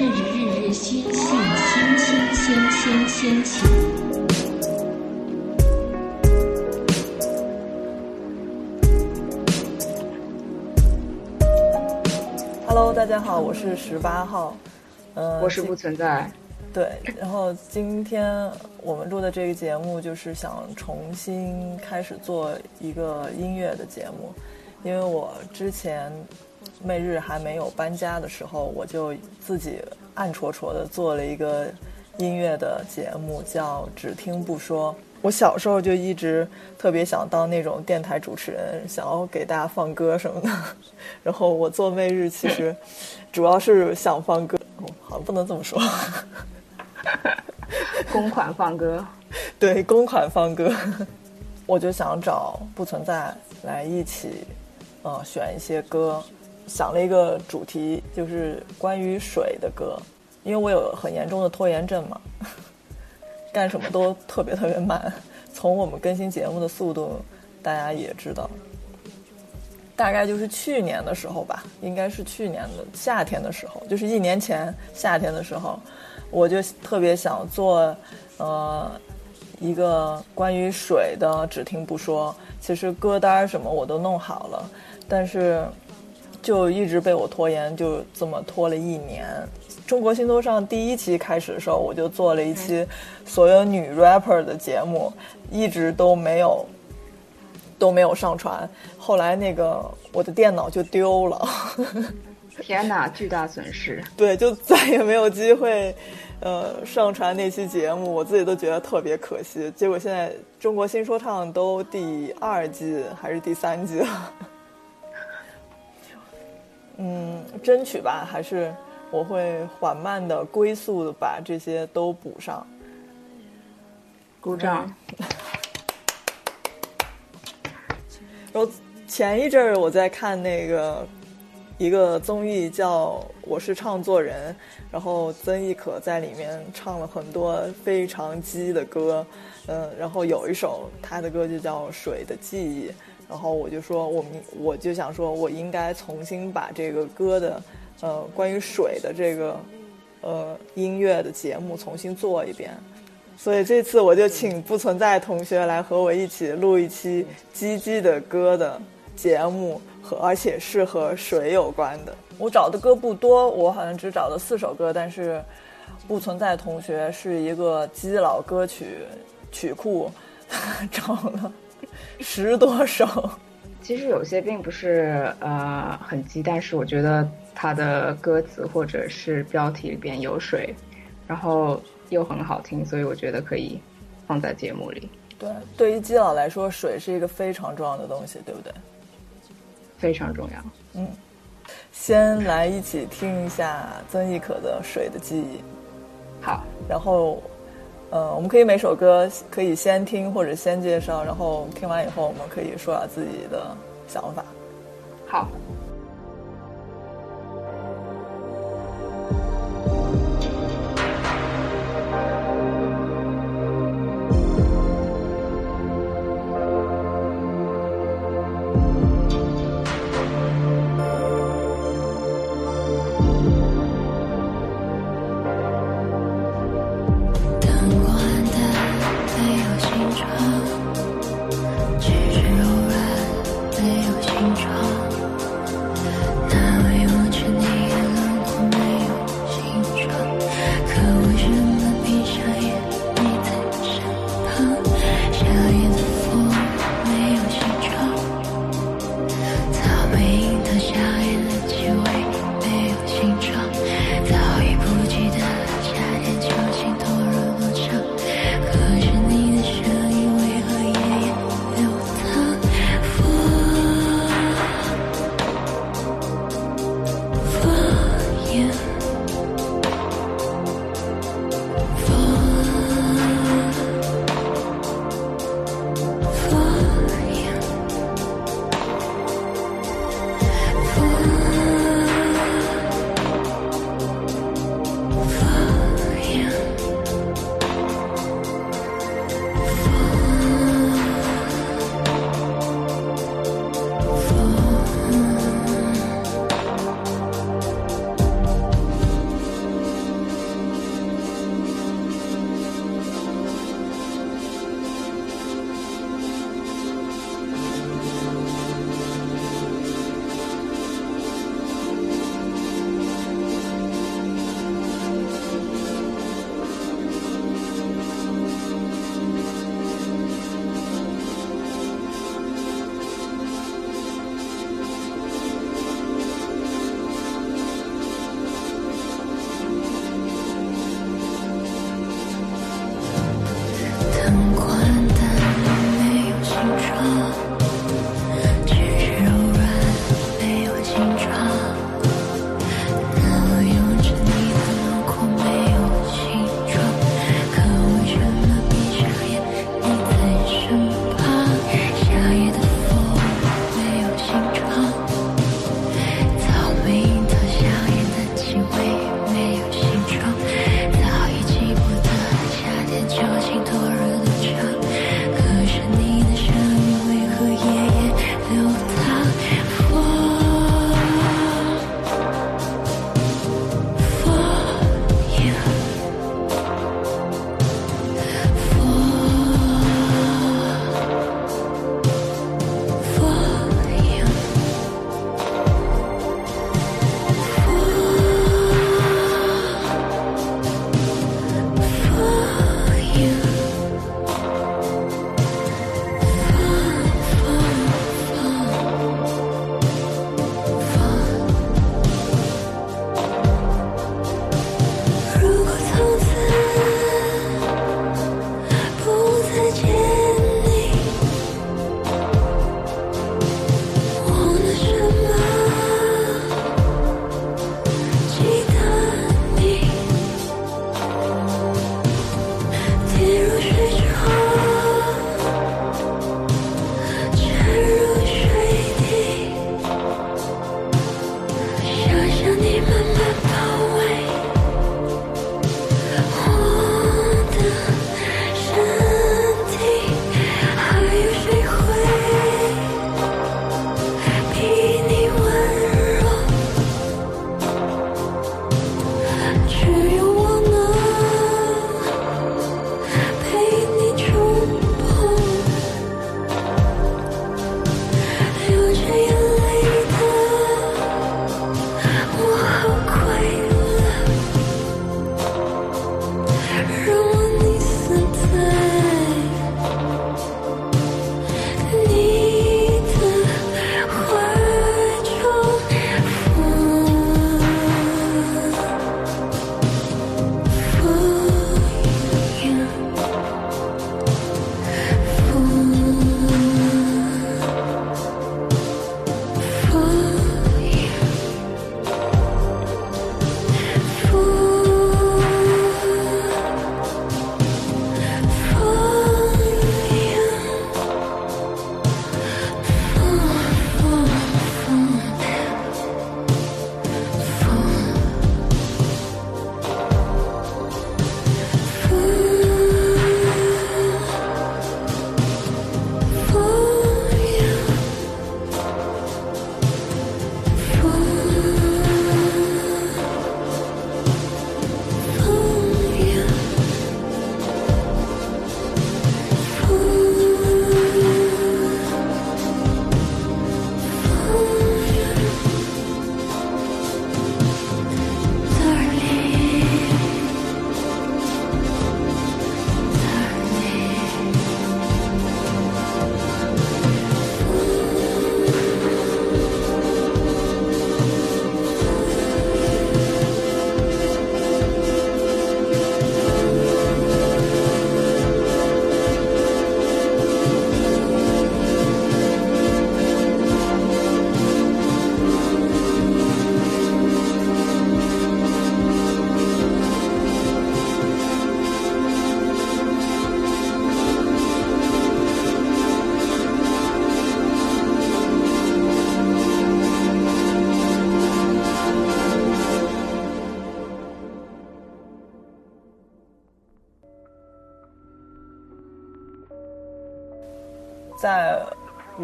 日日日日新，新新新新新起。Hello，大家好，我是十八号，呃，我是不存在。对，然后今天我们录的这个节目，就是想重新开始做一个音乐的节目，因为我之前。媚日还没有搬家的时候，我就自己暗戳戳的做了一个音乐的节目，叫《只听不说》。我小时候就一直特别想当那种电台主持人，想要给大家放歌什么的。然后我做媚日其实主要是想放歌，哦好像不能这么说。公款放歌，对，公款放歌，我就想找不存在来一起，呃，选一些歌，想了一个主题，就是关于水的歌，因为我有很严重的拖延症嘛，干什么都特别特别慢。从我们更新节目的速度，大家也知道，大概就是去年的时候吧，应该是去年的夏天的时候，就是一年前夏天的时候，我就特别想做，呃，一个关于水的，只听不说。其实歌单什么我都弄好了，但是就一直被我拖延，就这么拖了一年。中国新说唱第一期开始的时候，我就做了一期所有女 rapper 的节目，一直都没有都没有上传。后来那个我的电脑就丢了。天哪，巨大损失！对，就再也没有机会，呃，上传那期节目，我自己都觉得特别可惜。结果现在中国新说唱都第二季还是第三季了，嗯，争取吧，还是我会缓慢的、龟速的把这些都补上。鼓掌。然后前一阵儿我在看那个一个综艺叫《我是唱作人》，然后曾轶可在里面唱了很多非常激的歌，嗯，然后有一首她的歌就叫《水的记忆》，然后我就说我们我就想说我应该重新把这个歌的呃关于水的这个呃音乐的节目重新做一遍。所以这次我就请不存在同学来和我一起录一期鸡鸡的歌的节目，和而且是和水有关的。我找的歌不多，我好像只找了四首歌，但是不存在同学是一个基佬歌曲曲库，找了十多首。其实有些并不是呃很鸡，但是我觉得它的歌词或者是标题里边有水，然后又很好听，所以我觉得可以放在节目里，对，对于基佬来说，水是一个非常重要的东西，对不对？非常重要。嗯，先来一起听一下曾轶可的《水的记忆》。好，然后，呃，我们可以每首歌可以先听或者先介绍，然后听完以后，我们可以说下自己的想法。好。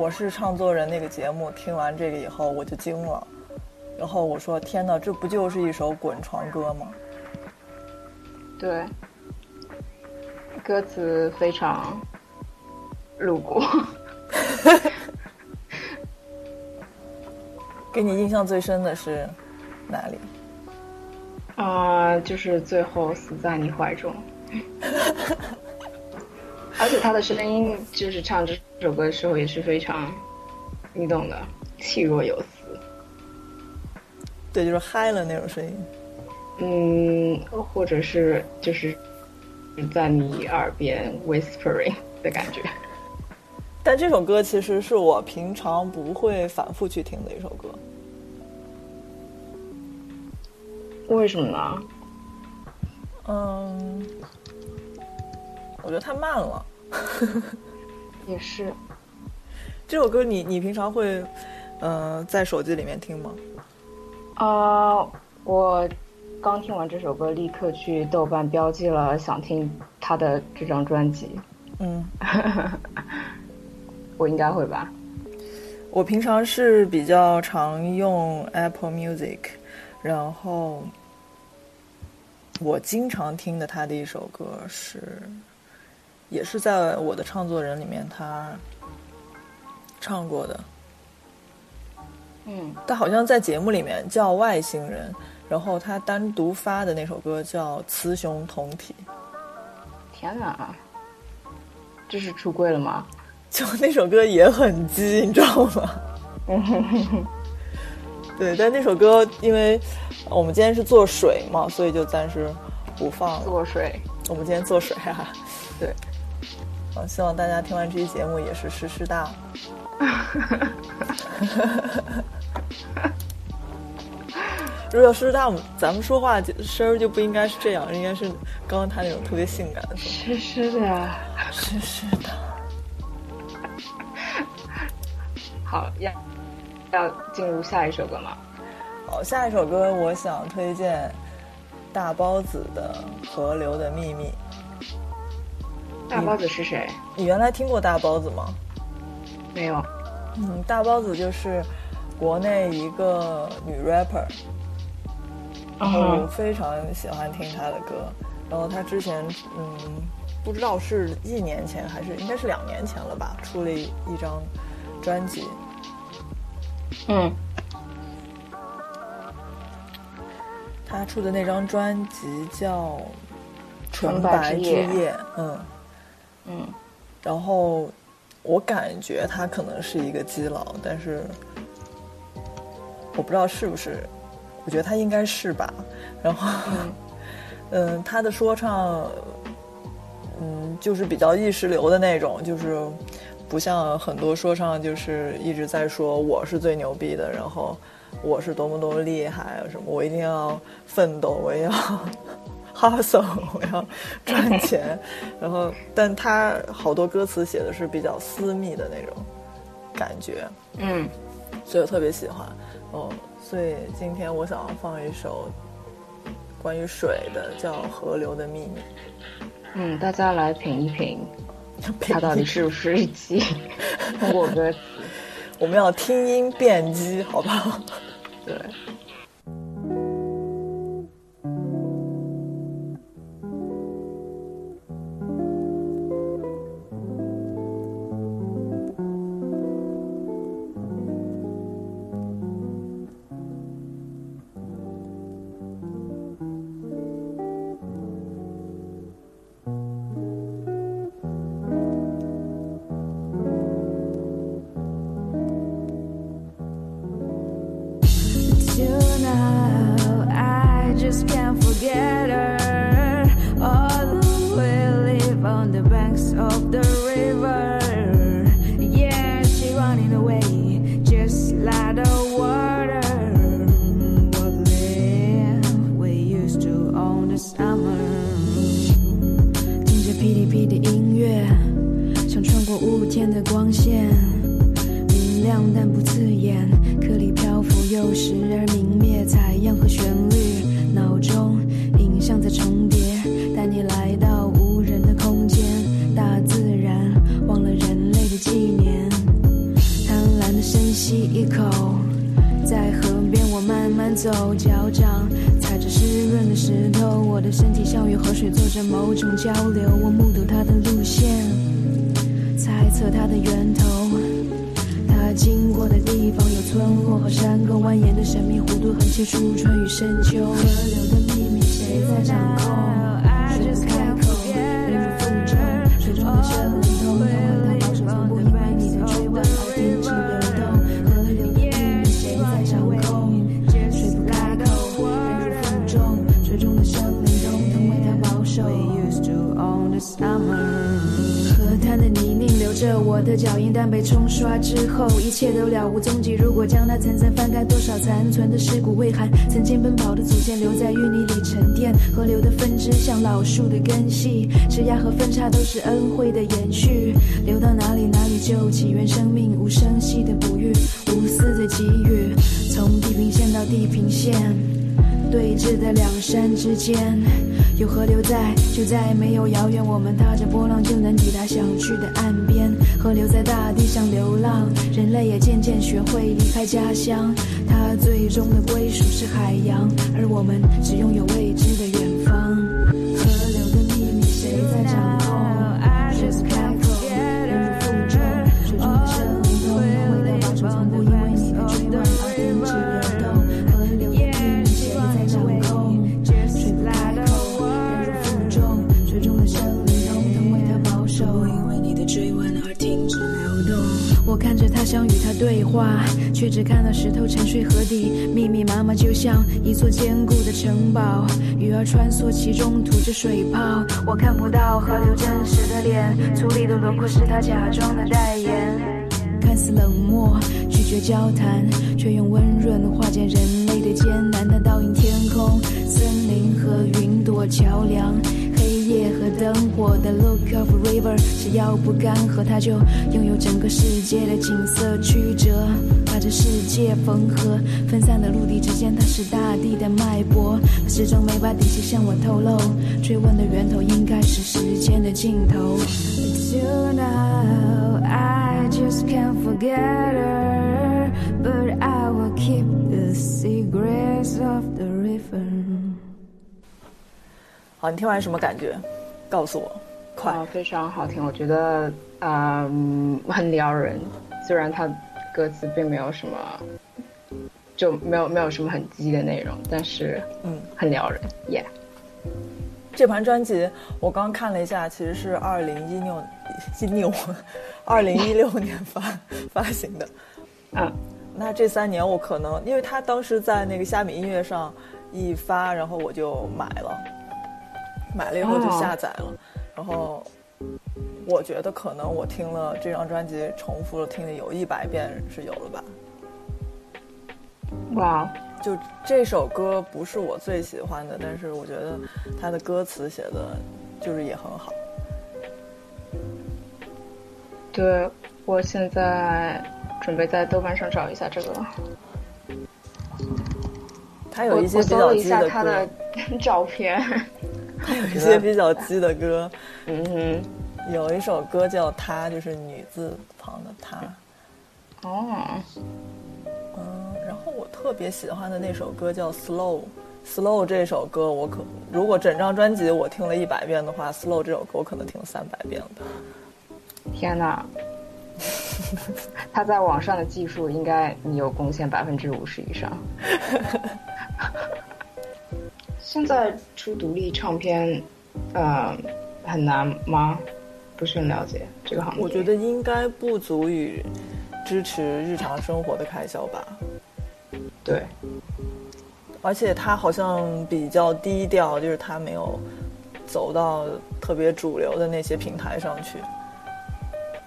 我是唱作人那个节目听完这个以后，我就惊了。然后我说：“天哪，这不就是一首滚床歌吗对，歌词非常露骨。给你印象最深的是哪里？啊、就是最后死在你怀中。而且他的声音，就是唱这首歌的时候也是非常，你懂的，气若游丝。对，就是嗨了那种声音。嗯，或者是就是在你耳边 whispering 的感觉。但这首歌其实是我平常不会反复去听的一首歌。为什么呢？嗯，我觉得太慢了。也是，这首歌你你平常会，呃，在手机里面听吗？啊、我刚听完这首歌，立刻去豆瓣标记了想听他的这张专辑。嗯，我应该会吧。我平常是比较常用 Apple Music，然后我经常听的他的一首歌是，也是在我的唱作人里面他唱过的，嗯，他好像在节目里面叫外星人，然后他单独发的那首歌叫《雌雄同体》，天哪，这是出柜了吗？就那首歌也很激，你知道吗？对，但那首歌因为我们今天是做水嘛，所以就暂时不放了。做水，我们今天做水啊，对，嗯，希望大家听完这期节目也是湿湿哒。如果湿哒，咱们说话就声儿就不应该是这样，应该是刚刚他那种特别性感的声湿湿的。音，湿湿的。好，要要进入下一首歌吗？好，下一首歌我想推荐大包子的《河流的秘密》。大包子是谁？你原来听过大包子吗？没有。嗯，大包子就是国内一个女 rapper，然后我非常喜欢听她的歌。然后她之前，嗯，不知道是一年前还是应该是两年前了吧，出了一一张专辑。嗯，她出的那张专辑叫《纯白白之夜》，嗯。嗯然后我感觉他可能是一个基佬，但是我不知道是不是，我觉得他应该是吧。然后，嗯，他的说唱，嗯，就是比较意识流的那种，就是不像很多说唱，就是一直在说我是最牛逼的，然后我是多么多么厉害啊什么，我一定要奋斗，我也要 hustle，我要赚钱，然后，但他好多歌词写的是比较私密的那种感觉，嗯，所以我特别喜欢。哦，所以今天我想放一首关于水的，叫《河流的秘密嗯，大家来品一品，它到底是不是日记？通过歌词，》，我们要听音辨机，好不好？对。层层翻开，多少残存的尸骨未寒，曾经奔跑的祖先留在淤泥里沉淀。河流的分支像老树的根系，枝桠和分叉都是恩惠的延续。流到哪里哪里就起源生命，无声息的哺育，无私的给予，从地平线到地平线。对峙的两山之间，有河流在，就再也没有遥远。我们踏着波浪就能抵达想去的岸边。河流在大，人类也渐渐学会离开家乡。它最终的归属是海洋，而我们只拥有未知像一座坚固的城堡。鱼儿穿梭其中，吐着水泡。我看不到河流真实的脸，粗粝的轮廓是他假装的代言。看似冷漠，拒绝交谈，却用温润化解人类的艰难。它倒映天空、森林和云朵桥梁，和灯火的 look of river，只要不干涸，它就拥有整个世界的景色曲折，把这世界缝合。分散的陆地之间，它是大地的脉搏，它始终没把底细向我透露。追问的源头应该是时间的尽头。To now, I just can't forget her, but I will keep the secrets of the river. 好，你听完什么感觉？告诉我，快。啊，非常好听，我觉得嗯很撩人。虽然它歌词并没有什么，就没有没有什么很激的内容，但是嗯，很撩人，耶、这盘专辑我刚看了一下，其实是二零一六一六二零一六年发 发行的。啊，那这三年我可能，因为他当时在那个虾米音乐上一发，然后我就买了，买了以后就下载了，然后我觉得可能我听了这张专辑重复了听了有一百遍是有了吧。哇，就这首歌不是我最喜欢的，但是我觉得它的歌词写的就是也很好。对我现在准备在豆瓣上找一下这个，我它有一些比我搜了一下他的，照片，它有一些比较激的歌，嗯哼，有一首歌叫《她》，就是女字旁的她。哦，嗯，然后我特别喜欢的那首歌叫《Slow》。Slow 这首歌，我可如果整张专辑我听了一百遍的话，Slow 这首歌我可能听了三百遍了。天哪！他在网上的技术应该你有贡献百分之五十以上。现在出独立唱片，呃，很难吗？不是很了解这个行业。我觉得应该不足以支持日常生活的开销吧。对，而且他好像比较低调，就是他没有走到特别主流的那些平台上去。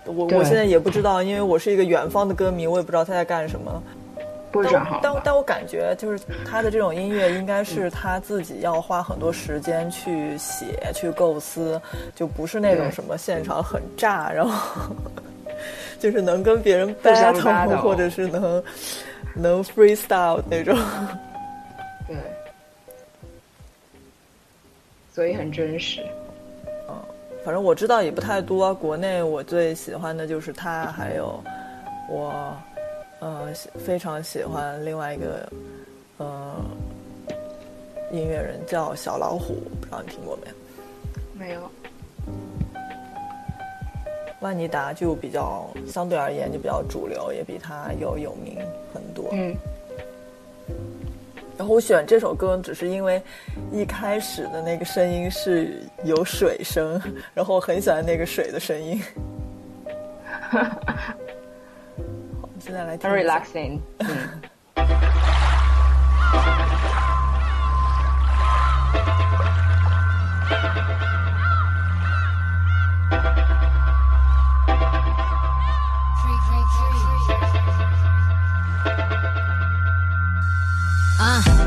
我我现在也不知道，因为我是一个远方的歌迷，我也不知道他在干什么。不是但转行？但但我感觉就是他的这种音乐，应该是他自己要花很多时间去写、去构思，就不是那种什么现场很炸，然后 就是能跟别人互相 battle，battle 或者是能能 freestyle 那种。对，所以很真实。反正我知道也不太多。国内我最喜欢的就是他，还有我，呃，非常喜欢另外一个，呃，音乐人叫小老虎，不知道你听过没？没有，万妮达就比较相对而言就比较主流，也比他有有名很多。嗯，然后我选这首歌，只是因为一开始的那个声音是有水声，然后我很喜欢那个水的声音。好，我们现在来听很。relaxing。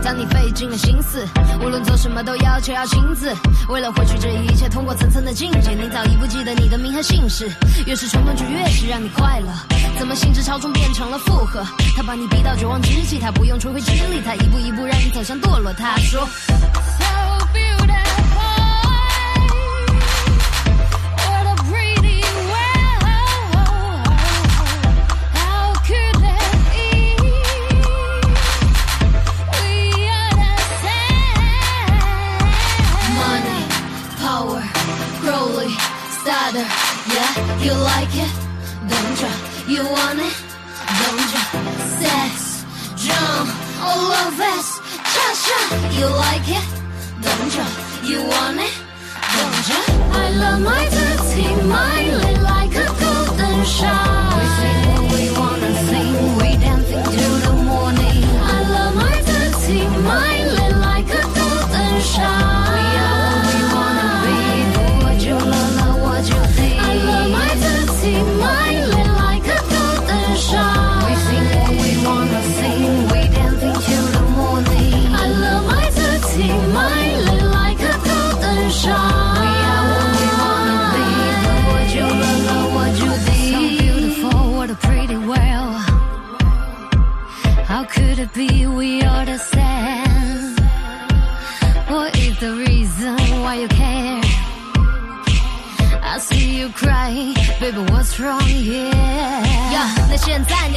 当你费尽了心思，无论做什么都要求要亲自。为了获取这一切，通过层层的境界，你早已不记得你的名和姓氏。越是冲动，就越是让你快乐。怎么兴致超重变成了负荷？他把你逼到绝望之际，他不用吹灰之力，他一步一步让你走向堕落。他说。Money, power, Crowley, starter. Yeah, you like it, you? Want it, don't you? Sex, drum, all of us. Cha cha, you like it, don't you? You want it, don't you? I love my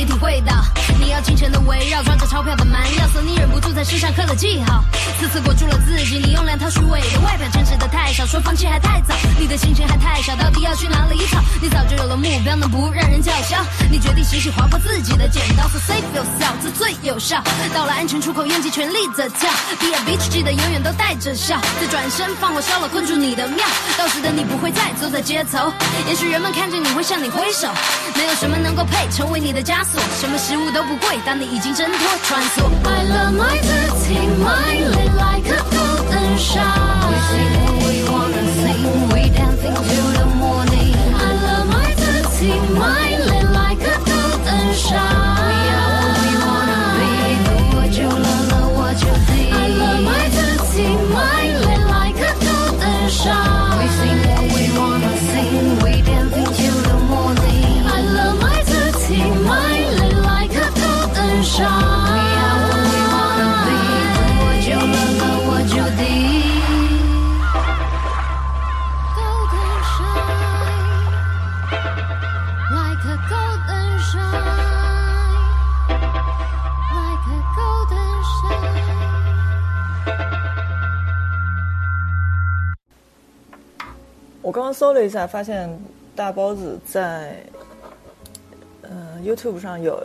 体会到，要尽情的围绕，装着钞票的蛮腰，所以你忍不住在身上刻了记号。次次裹住了自己，你用两套虚伪的外表，坚持的太少，说放弃还太早，你的心情还太小，到底要去哪里找？你早就有了目标，能不让人叫嚣？你决定洗洗划破自己的剪刀，so save yourself，这最有效。到了安全出口，用尽全力的跳，Be a bitch，记得永远都带着笑，再转身放火烧了困住你的庙，到时的你不会再走在街头，也许人们看见你会向你挥手，没有什么能够配成为你的枷锁，什么食物都不会，当你已经挣脱穿梭。I love my dirty mind, lit like a golden shower. We sing what we wanna sing, we dancing till the morning. I love my dirty mind, lit like a golden shower. 我刚刚搜了一下，发现大包子在嗯、YouTube 上有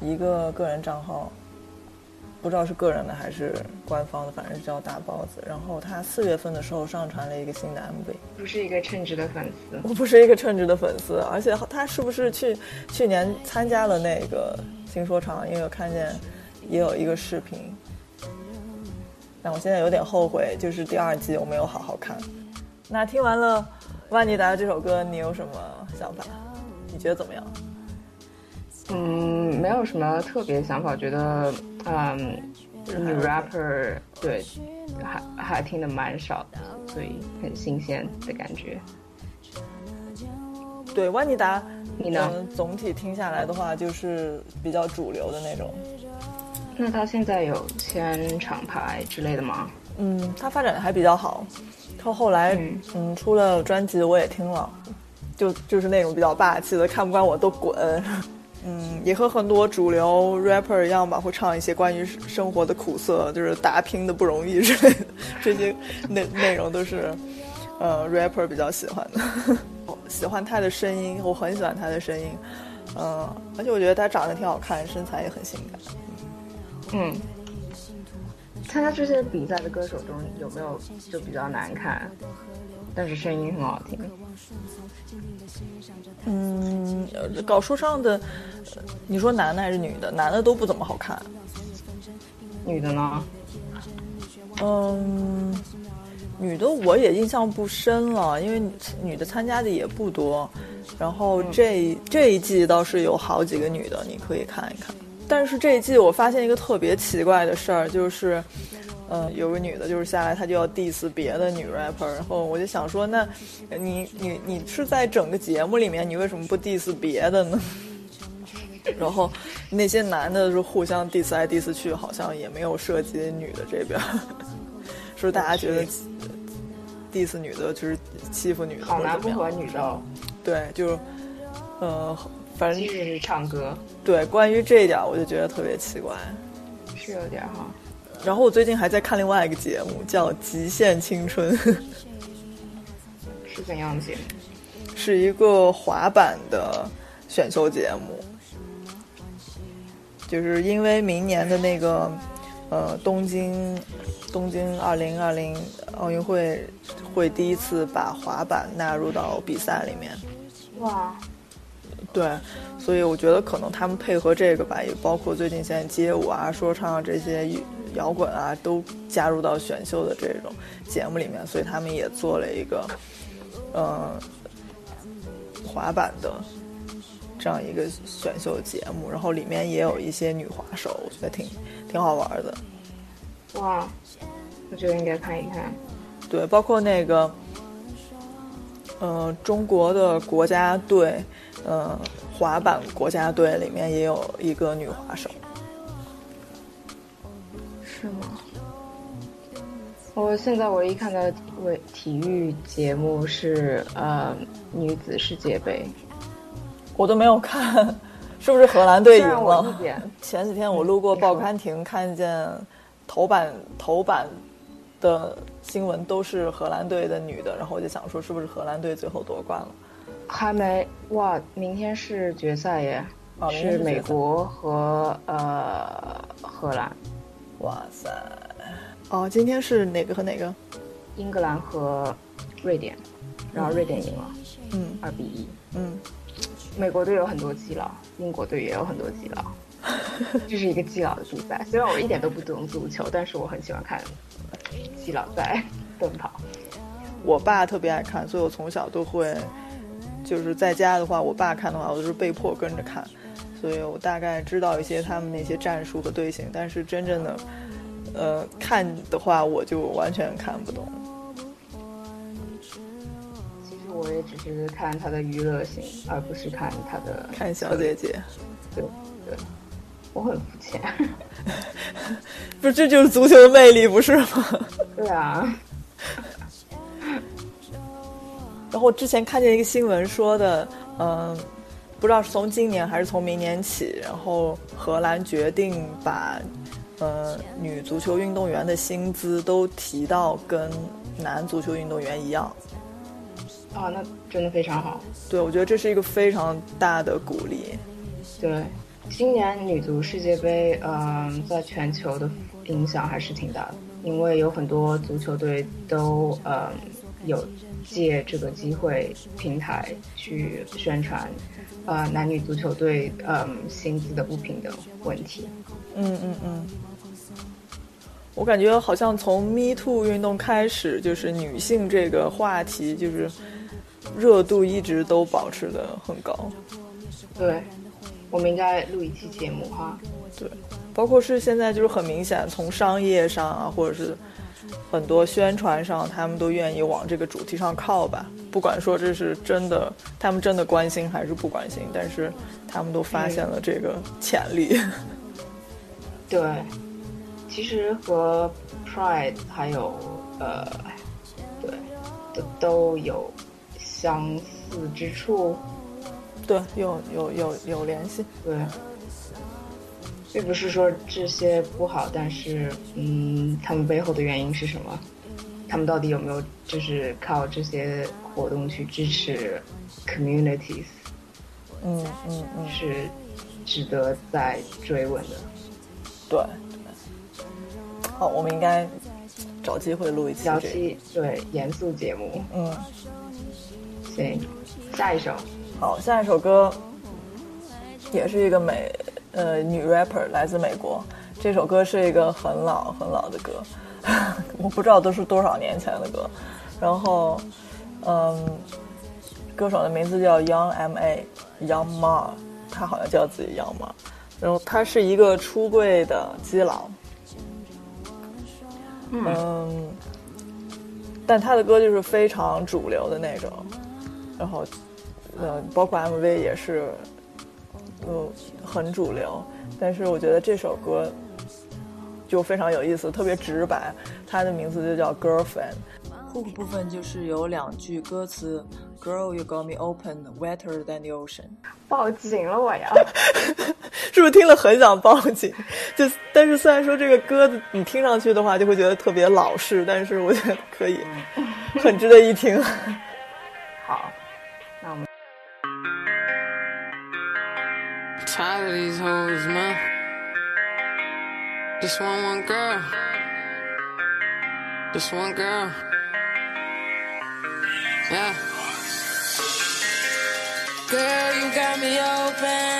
一个个人账号，不知道是个人的还是官方的，反正叫大包子。然后他四月份的时候上传了一个新的 MV。不是一个称职的粉丝。我不是一个称职的粉丝，而且他是不是去去年参加了那个新说唱？因为我看见也有一个视频，但我现在有点后悔，就是第二季我没有好好看。那听完了万妮达的这首歌，你有什么想法？你觉得怎么样？嗯，没有什么特别想法，觉得嗯，女 rapper 对，还还听的蛮少的，所以很新鲜的感觉。对，万妮达，你呢嗯总体听下来的话，就是比较主流的那种。那他现在有签厂牌之类的吗？嗯，他发展的还比较好。他后来嗯嗯出了专辑，我也听了，就就是那种比较霸气的，看不惯我都滚。嗯，也和很多主流 rapper 一样吧，会唱一些关于生活的苦涩，就是打拼的不容易之类的，这些内内容都是呃 rapper 比较喜欢的。我喜欢他的声音，我很喜欢他的声音。嗯、而且我觉得他长得挺好看，身材也很性感。嗯，参加这些比赛的歌手中有没有就比较难看，但是声音很好听？嗯，呃搞说唱的，呃你说男的还是女的？男的都不怎么好看。女的呢？嗯，女的我也印象不深了，因为女女的参加的也不多。然后这这一季倒是有好几个女的，你可以看一看。但是这一季我发现一个特别奇怪的事儿，就是，嗯、有个女的，就是下来她就要 diss 别的女 rapper，然后我就想说，那你你你是在整个节目里面，你为什么不 diss 别的呢？然后那些男的是互相 diss 来 diss 去，好像也没有涉及女的这边，是大家觉得 diss 女的就是欺负女的，好男不或者怎么样和女的，对，就呃，反正就是唱歌，对关于这一点，我就觉得特别奇怪。是有点哈。然后我最近还在看另外一个节目，叫《极限青春》，是怎样的节目？是一个滑板的选秀节目。就是因为明年的那个呃东京东京二零二零奥运会会第一次把滑板纳入到比赛里面，哇，对，所以我觉得可能他们配合这个吧，也包括最近现在街舞啊、说唱啊这些摇滚啊，都加入到选秀的这种节目里面，所以他们也做了一个，呃，滑板的这样一个选秀节目，然后里面也有一些女滑手，我觉得挺挺好玩的。哇，我觉得应该看一看。对，包括那个，呃，中国的国家队，呃，滑板国家队里面也有一个女滑手。我现在唯一看的为体育节目是呃女子世界杯，我都没有看，是不是荷兰队赢了？前几天我路过报刊亭，看见头版头版的新闻都是荷兰队的女的，然后我就想说，是不是荷兰队最后夺冠了？还没哇，明天是决赛耶，是美国和呃荷兰，哇塞！哦，今天是哪个和哪个？英格兰和瑞典，然后瑞典赢了嗯二比一。嗯，美国队有很多基佬，英国队也有很多基佬，这是一个基佬的比赛。虽然我一点都不懂足球，但是我很喜欢看基佬在奔跑。我爸特别爱看，所以我从小都会，就是在家的话，我爸看的话，我都是被迫跟着看，所以我大概知道一些他们那些战术和队形，但是真正的，呃，看的话，我就完全看不懂。其实我也只是看他的娱乐性，而不是看他的看小姐姐，对对，我很肤浅。不是这就是足球的魅力，不是吗？对啊，然后我之前看见一个新闻说的，嗯、不知道是从今年还是从明年起，然后荷兰决定把，呃，女足球运动员的薪资都提到跟男足球运动员一样。啊，那真的非常好。对，我觉得这是一个非常大的鼓励。对，今年女足世界杯，嗯、在全球的影响还是挺大的，因为有很多足球队都嗯、有借这个机会平台去宣传，呃，男女足球队嗯、薪资的不平等问题。嗯嗯嗯。我感觉好像从 Me Too 运动开始，就是女性这个话题，就是热度一直都保持的很高。对，我们应该录一期节目哈。对，包括是现在就是很明显，从商业上啊，或者是很多宣传上，他们都愿意往这个主题上靠吧。不管说这是真的，他们真的关心还是不关心，但是他们都发现了这个潜力。对，其实和 Pride 还有呃，对，都都有相似之处。对，有有有有联系。对，并不是说这些不好，但是嗯，他们背后的原因是什么？他们到底有没有就是靠这些活动去支持 communities，嗯嗯嗯，是值得再追问的。对。好，我们应该找机会录一期这个。对严肃节目，嗯，行，下一首。好，下一首歌也是一个美呃女 rapper，来自美国。这首歌是一个很老很老的歌，我不知道都是多少年前的歌。然后，嗯，歌手的名字叫 Young M A Young Ma，他好像叫自己 Young Ma。然后他是一个出柜的基佬，嗯，但他的歌就是非常主流的那种，然后，呃，包括 MV 也是，嗯，很主流。但是我觉得这首歌就非常有意思，特别直白。它的名字就叫 Girlfriend。hook 部分就是有两句歌词：Girl, you got me open, wetter than the ocean。报警了我呀！是不是听了很想报警？就但是虽然说这个歌子你听上去的话，就会觉得特别老式，但是我觉得可以，很值得一听。好，那我们 Tired Girl, you got me open.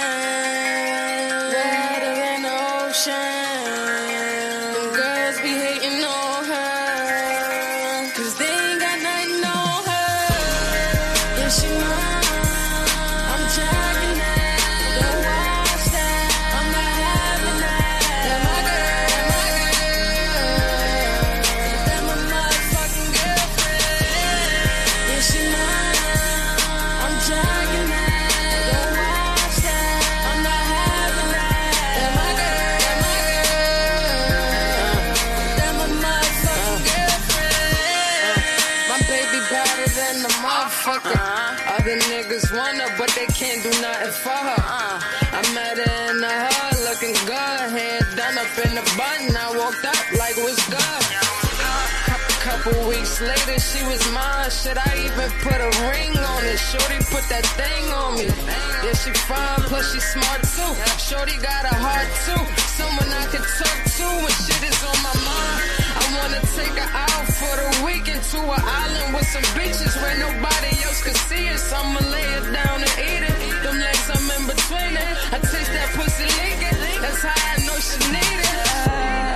Later, she was mine. Should I even put a ring on it? Shorty put that thing on me. Yeah, she fine, plus she smart too. Shorty got a heart too. Someone I can talk to when shit is on my mind. I wanna take her out for the weekend to an island with some beaches where nobody else could see us. I'ma lay it down and eat it. Them legs I'm in between it. I taste that pussy leaking. That's how I know she need it.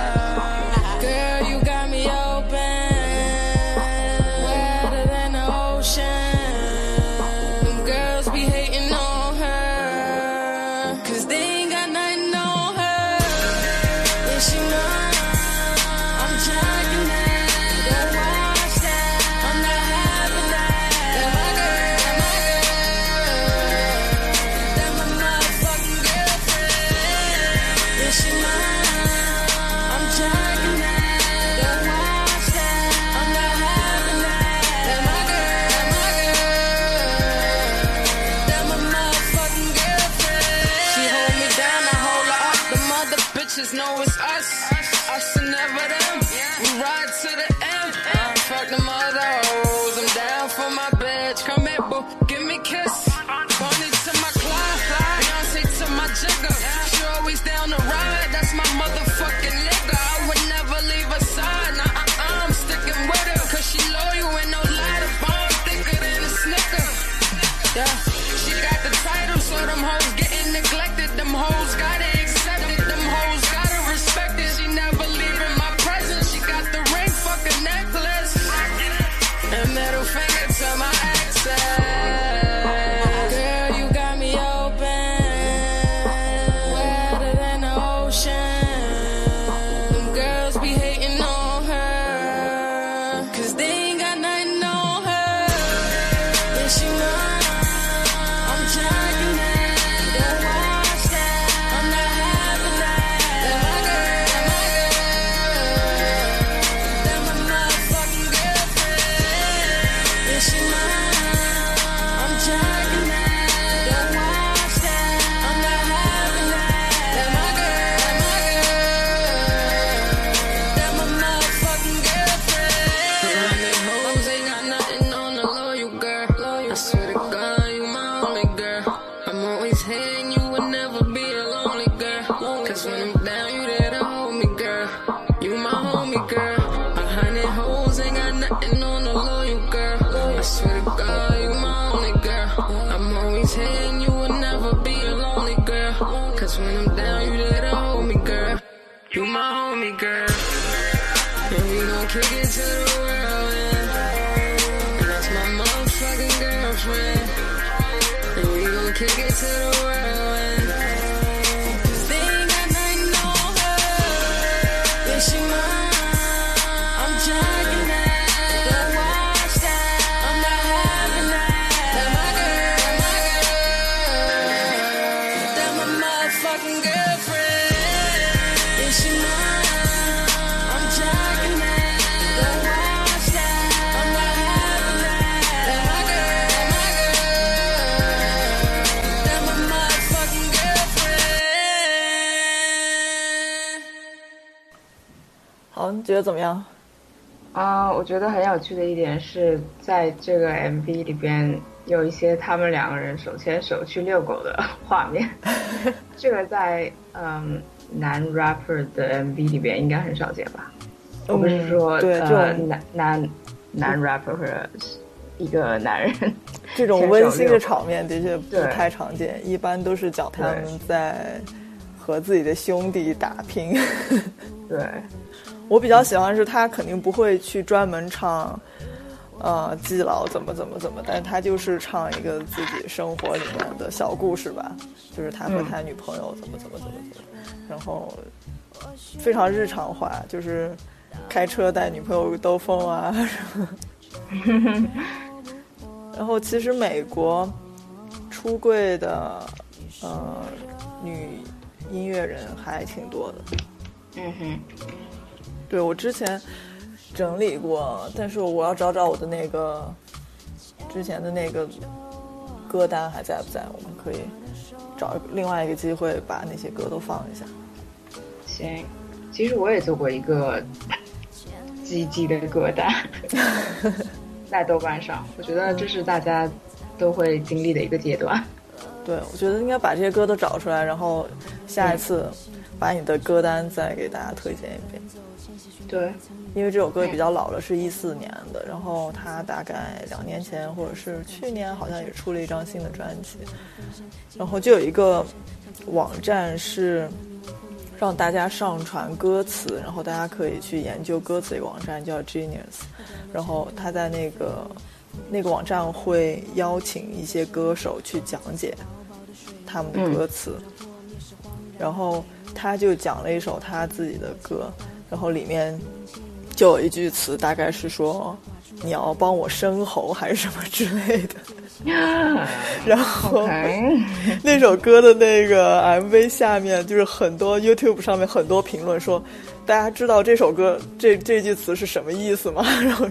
觉得怎么样？啊、我觉得很有趣的一点是在这个 MV 里边有一些他们两个人手牵手去遛狗的画面，这个在嗯男 rapper 的 MV 里边应该很少见吧？我不是说、嗯对这呃种男男男 rapper 或者是一个男人这种温馨的场面的确不太常见，一般都是讲他们在和自己的兄弟打拼。对我比较喜欢是他肯定不会去专门唱，呃，基佬怎么怎么怎么，但是他就是唱一个自己生活里面的小故事吧，就是他和他女朋友怎么怎么怎么怎么，然后非常日常化，就是开车带女朋友兜风啊什么。然后其实美国出柜的呃女音乐人还挺多的。嗯哼，对我之前整理过，但是我要找找我的那个，之前的那个歌单还在不在，我们可以找另外一个机会把那些歌都放一下。行，其实我也做过一个积极的歌单，在豆瓣上，我觉得这是大家都会经历的一个阶段。对，我觉得应该把这些歌都找出来，然后下一次把你的歌单再给大家推荐一遍。对，因为这首歌比较老了，是一四年的，然后他大概两年前或者是去年，好像也出了一张新的专辑，然后就有一个网站是让大家上传歌词，然后大家可以去研究歌词的一个网站叫 Genius，然后他在那个那个网站会邀请一些歌手去讲解他们的歌词，然后他就讲了一首他自己的歌。然后里面就有一句词，大概是说你要帮我生猴还是什么之类的。然后 那首歌的那个 MV 下面就是很多 YouTube 上面很多评论说，大家知道这首歌这这句词是什么意思吗？然后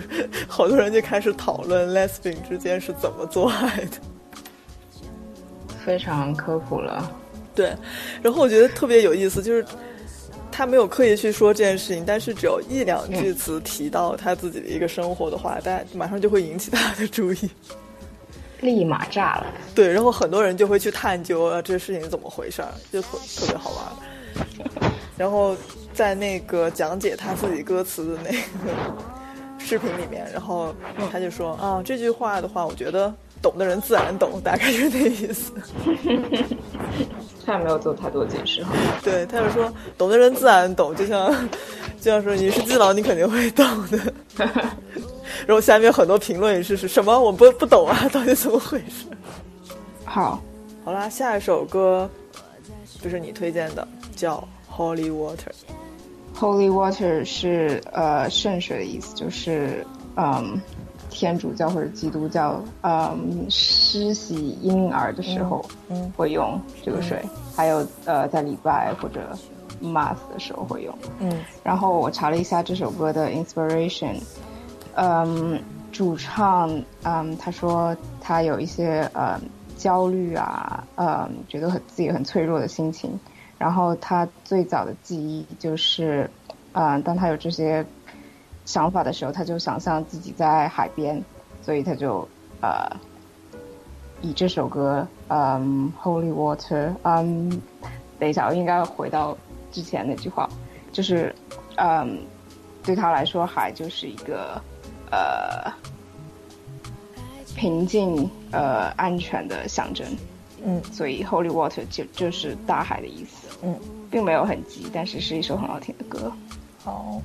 好多人就开始讨论 Lesbian 之间是怎么做爱的，非常科普了。对，然后我觉得特别有意思，就是。他没有刻意去说这件事情，但是只有一两句词提到他自己的一个生活的话，大家马上就会引起大家的注意，立马炸了。对，然后很多人就会去探究啊，这事情怎么回事儿，就特特别好玩。然后在那个讲解他自己歌词的那个 视频里面，然后他就说啊，这句话的话，我觉得懂的人自然懂，大概是那意思。他也没有做太多解释哈。对，他就说懂的人自然懂，就像就像说你是基佬，你肯定会懂的。然后下面很多评论也是是什么我不不懂啊，到底怎么回事？好，好啦，下一首歌就是你推荐的，叫 Holy Water。Holy Water 是呃圣水的意思，就是嗯。天主教或者基督教，嗯，施洗婴儿的时候，嗯，会用这个水，还有呃，在礼拜或者 mass 的时候会用，嗯。然后我查了一下这首歌的 inspiration，嗯，主唱，嗯，他说他有一些呃焦虑啊，呃，觉得很自己很脆弱的心情。然后他最早的记忆就是，嗯，当他有这些。想法的时候，他就想象自己在海边，所以他就呃以这首歌嗯 Holy Water 嗯，等一下，我应该回到之前那句话，就是嗯对他来说，海就是一个呃平静呃安全的象征，嗯，所以 Holy Water 就就是大海的意思，嗯，并没有很急，但是是一首很好听的歌，好。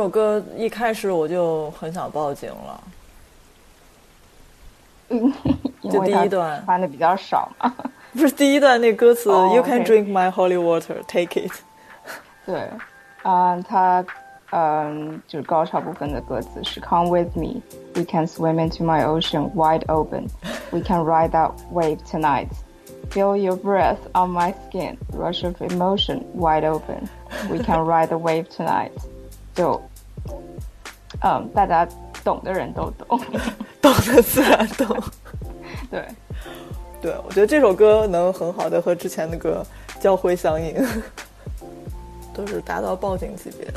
首歌一开始我就很想报警了，就因为他第一段穿的比较少嘛。不是第一段那歌词、哦 “You can OK drink my holy water, take it”，对，啊、他嗯，就是高潮部分的歌词是 “Come with me, we can swim into my ocean wide open, we can ride that wave tonight, feel your breath on my skin, rush of emotion wide open, we can ride the wave tonight。”就， 嗯，大家懂的人都懂，懂的自然懂。对，对，我觉得这首歌能很好的和之前的歌交辉相应，都是达到报警级别。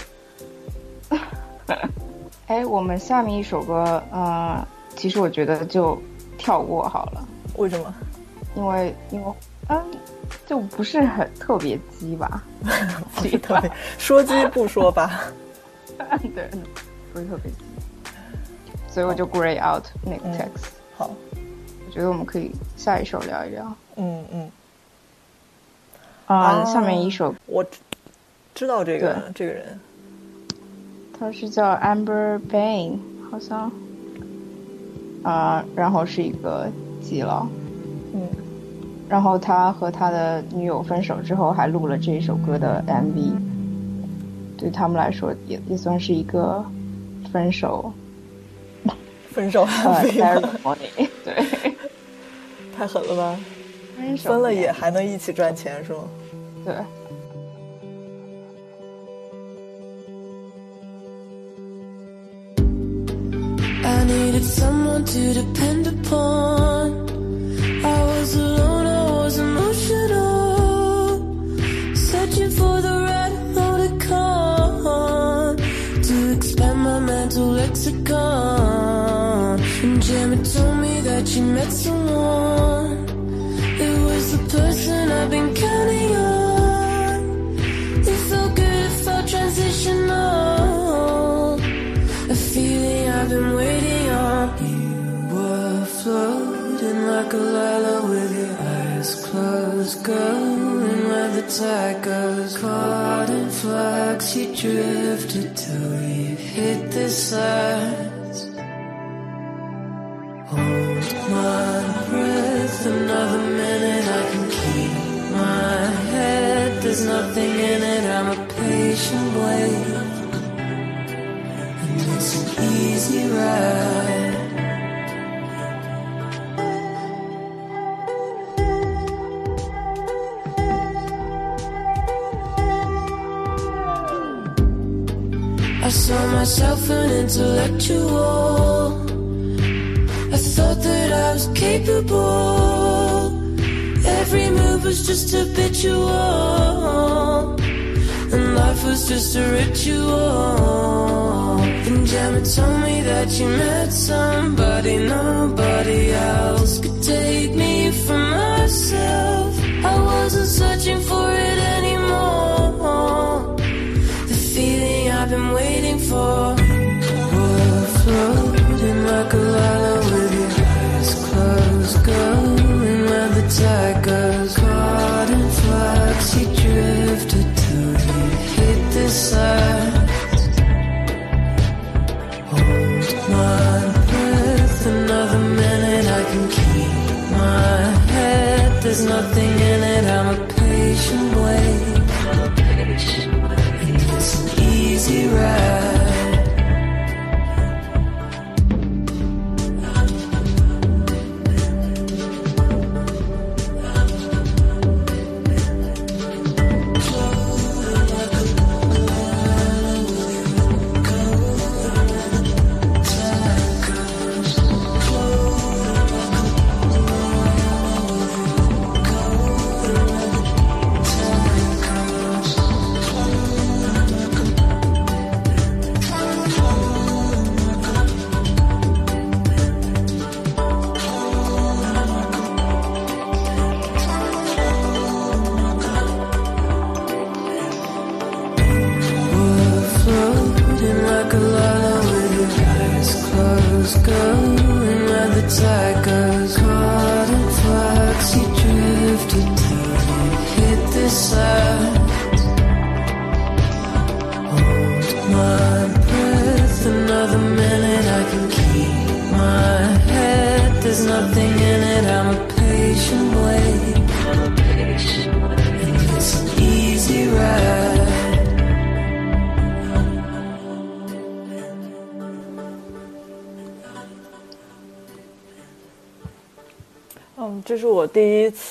哎，我们下面一首歌，嗯、其实我觉得就跳过好了。为什么？因为因为嗯，就不是很特别鸡吧，不是特别说鸡不说吧？对，不是特别鸡，所以我就 grey out 那个嗯 text。好，我觉得我们可以下一首聊一聊。嗯嗯，啊、哦下面一首。我知知道这个这个人，他是叫 Amber Bain，好像，啊、然后是一个基佬，嗯，然后他和他的女友分手之后，还录了这首歌的 MV，对他们来说也也算是一个分手分手呃 MV 吗 ceremony，对，太狠了吧？分手分了也还能一起赚钱是吗？对。I needed someone to depend upon. I was alone, I was emotional. Lexicon. And Gemma told me that you met someone. It was the person I've been counting on. It felt good, it felt transitional. A feeling I've been waiting on. You were floating like a lila with your eyes closed, going tide goes. Caught in flux, you drifted till you hit the sides. Hold my breath another minute. I can keep my head. There's nothing in it. I'm a patient wave. And it's an easy ride. Saw myself an intellectual. I thought that I was capable. Every move was just habitual. And life was just a ritual. And Gemma told me that you met somebody nobody else could take me from myself. I wasn't searching for it waiting for. We're floating like a lila with your eyes closed, going where the tide goes. Caught in flux, you drifted till you hit the side. Hold my breath another minute. I can keep my head. There's nothing in it.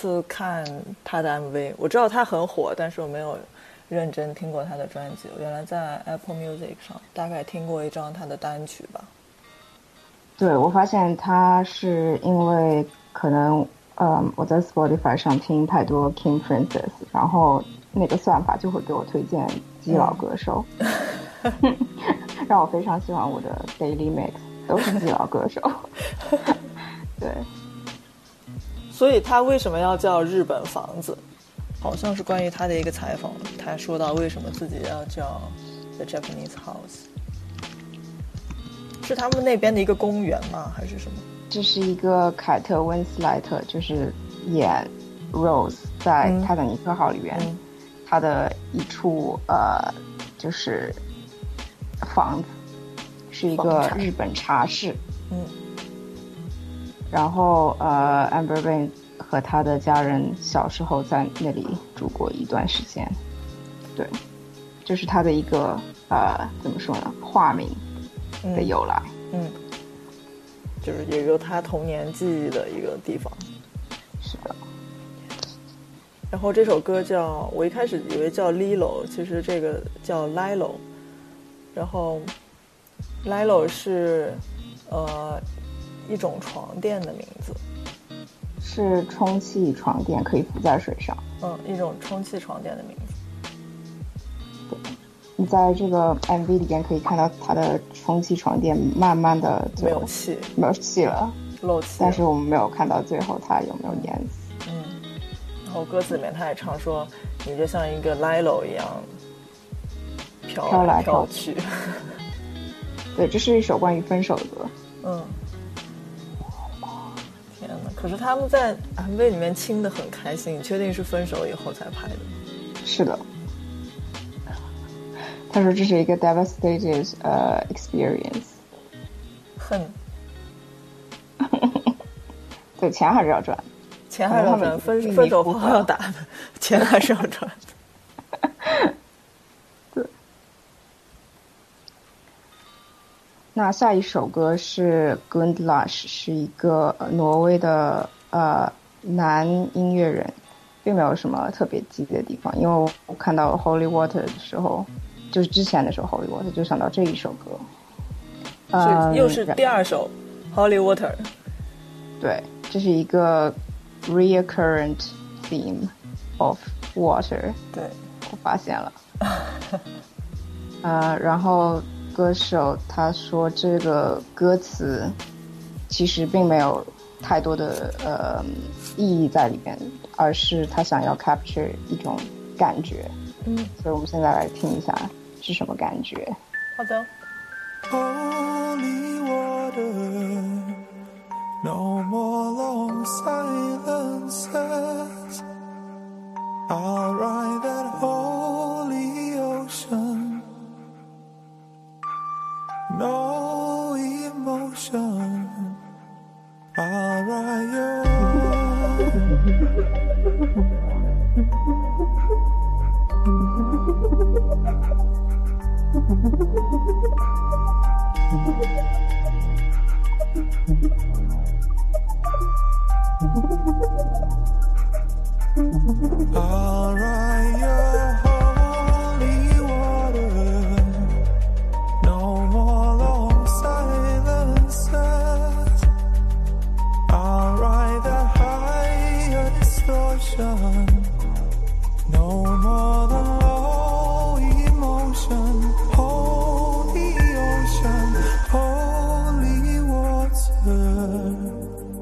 次看他的 MV，我知道他很火，但是我没有认真听过他的专辑。我原来在 Apple Music 上大概听过一张他的单曲吧。对，我发现他是因为可能，嗯，我在 Spotify 上听太多 King Princess，然后那个算法就会给我推荐基佬歌手，让我非常喜欢我的 Daily Mix 都是基佬歌手。对，所以他为什么要叫日本房子？好像是关于他的一个采访，他说到为什么自己要叫 The Japanese House，是他们那边的一个公园吗？还是什么？这是一个凯特温斯莱特，就是演 Rose 在嗯《泰坦尼克号》里边，嗯他的一处呃，就是房子，是一个日本茶室。嗯然后呃，Amber Rain 和他的家人小时候在那里住过一段时间。对，这是他的一个呃，怎么说呢？化名的嗯由来。嗯，就是也有他童年记忆的一个地方。是的，然后这首歌叫，我一开始以为叫 Lilo，其实这个叫 Lilo。然后 Lilo 是呃一种床垫的名字，是充气床垫，可以浮在水上。嗯，一种充气床垫的名字。你在这个 MV 里边可以看到它的充气床垫慢慢的没有气，没有气了，漏气了。但是我们没有看到最后它有没有淹死。嗯，然后歌词里面他也唱说，你就像一个 Lilo 一样飘飘来飘飘去。对，这是一首关于分手的歌。嗯！可是他们在 MV 里面亲的很开心，你确定是分手以后才拍的吗？是的，他说这是一个 devastated 呃 experience。恨，对，钱还是要赚。钱还是要赚，分分手后要打的，钱还是要赚那下一首歌是 Gundlash，是一个呃挪威的呃男音乐人，并没有什么特别记的地方，因为我看到 Holy Water 的时候，就是之前的时候 Holy Water 就想到这一首歌，呃，又是第二首《Holy Water》。对，这是一个 recurrent theme of water，对，我发现了。呃，然后歌手他说这个歌词其实并没有太多的呃意义在里面，而是他想要 capture 一种感觉。嗯，所以我们现在来听一下是什么感觉。好的。Holy water, no more long silences. I'll ride that holy ocean. no emotion. I'll All right, yeah. her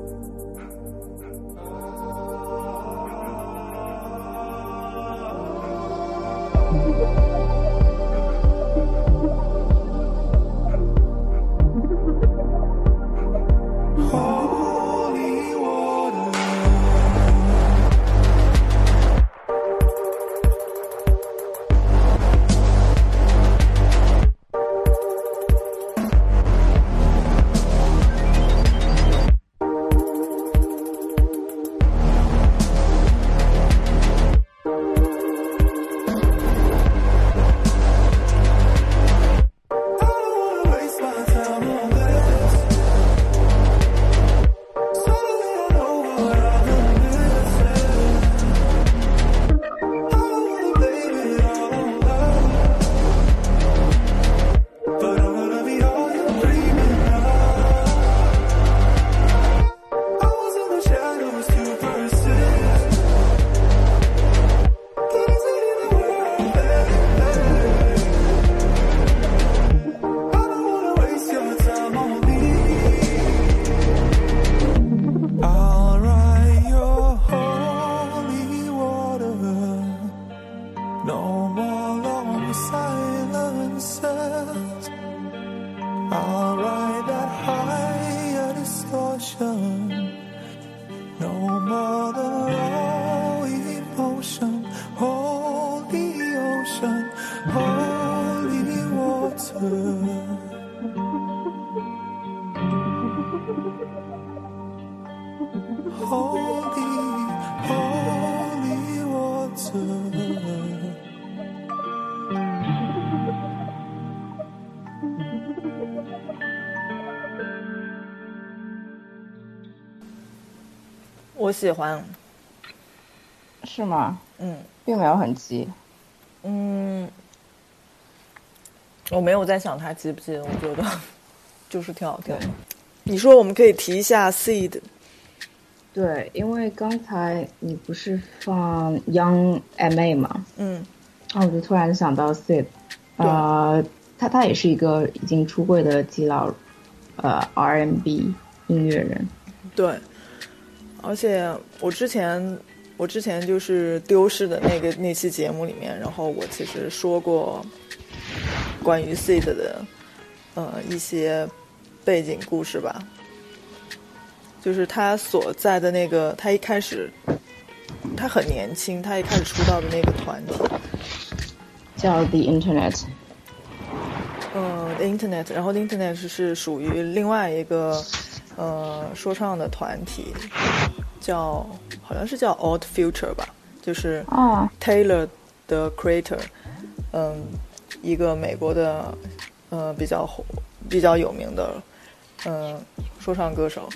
喜欢，是吗？嗯。并没有很急。嗯，我没有在想它急不急，我觉得 就是挺好听的。你说我们可以提一下 Seed，对，因为刚才你不是放 Young M.A 嘛，嗯。然后我就突然想到 Seed，呃，他他也是一个已经出柜的基佬，呃，R&B 音乐人。对，而且我之前我之前就是丢失的那个那期节目里面，然后我其实说过关于 Seed 的呃一些背景故事吧，就是他所在的那个，他一开始他很年轻，他一开始出道的那个团体，叫 The Internet，呃，The Internet，然后 The Internet 是是属于另外一个呃说唱的团体，叫好像是叫 Odd Future 吧，就是啊 Taylor 的 Creator，嗯，一个美国的呃比较火比较有名的嗯、呃说唱歌手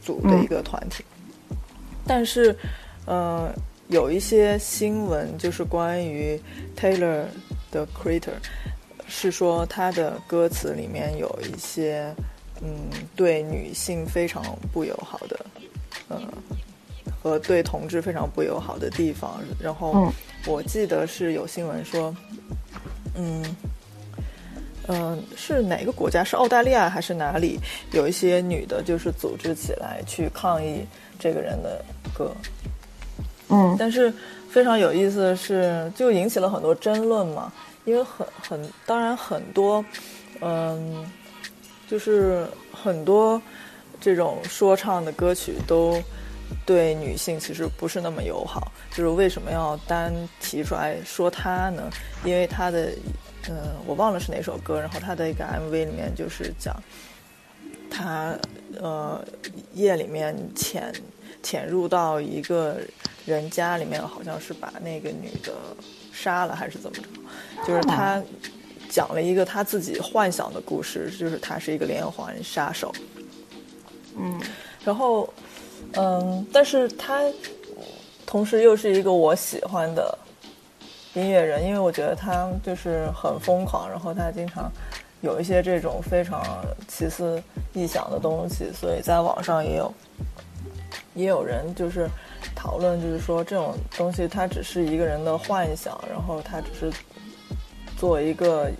组的一个团体，但是呃有一些新闻就是关于 Taylor 的 Creator。是说他的歌词里面有一些，嗯，对女性非常不友好的，嗯，和对同志非常不友好的地方。然后嗯我记得是有新闻说，嗯，嗯、是哪个国家？是澳大利亚还是哪里？有一些女的，就是组织起来去抗议这个人的歌。嗯但是非常有意思的是，就引起了很多争论嘛，因为很很当然很多，嗯，就是很多这种说唱的歌曲都对女性其实不是那么友好，就是为什么要单提出来说她呢？因为她的，嗯，我忘了是哪首歌，然后她的一个 MV 里面就是讲。他呃夜里面潜潜入到一个人家里面，好像是把那个女的杀了还是怎么着？就是他讲了一个他自己幻想的故事，就是他是一个连环杀手。嗯然后嗯，但是他同时又是一个我喜欢的音乐人，因为我觉得他就是很疯狂，然后他经常有一些这种非常奇思异想的东西，所以在网上也有也有人就是讨论，就是说这种东西它只是一个人的幻想，然后他只是做一个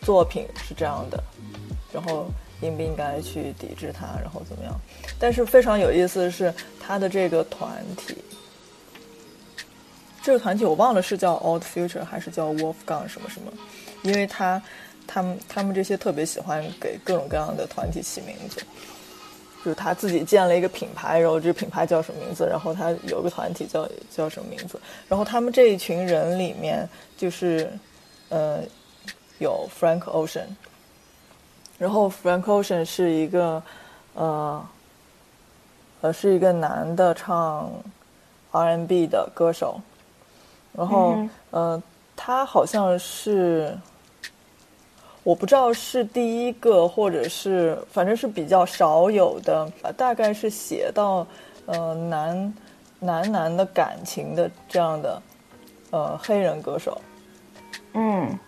作品是这样的，然后应不应该去抵制它，然后怎么样？但是非常有意思的是，他的这个团体，这个团体我忘了是叫 Old Future 还是叫 Wolfgang 什么什么，因为他他们他们这些特别喜欢给各种各样的团体起名字。就是他自己建了一个品牌，然后这个品牌叫什么名字，然后他有个团体叫叫什么名字，然后他们这一群人里面就是，呃，有 Frank Ocean，然后 Frank Ocean 是一个，呃，呃是一个男的唱 R&B 的歌手，然后、嗯呃他好像是。我不知道是第一个，或者是反正是比较少有的，呃大概是写到呃男男男的感情的这样的呃黑人歌手。嗯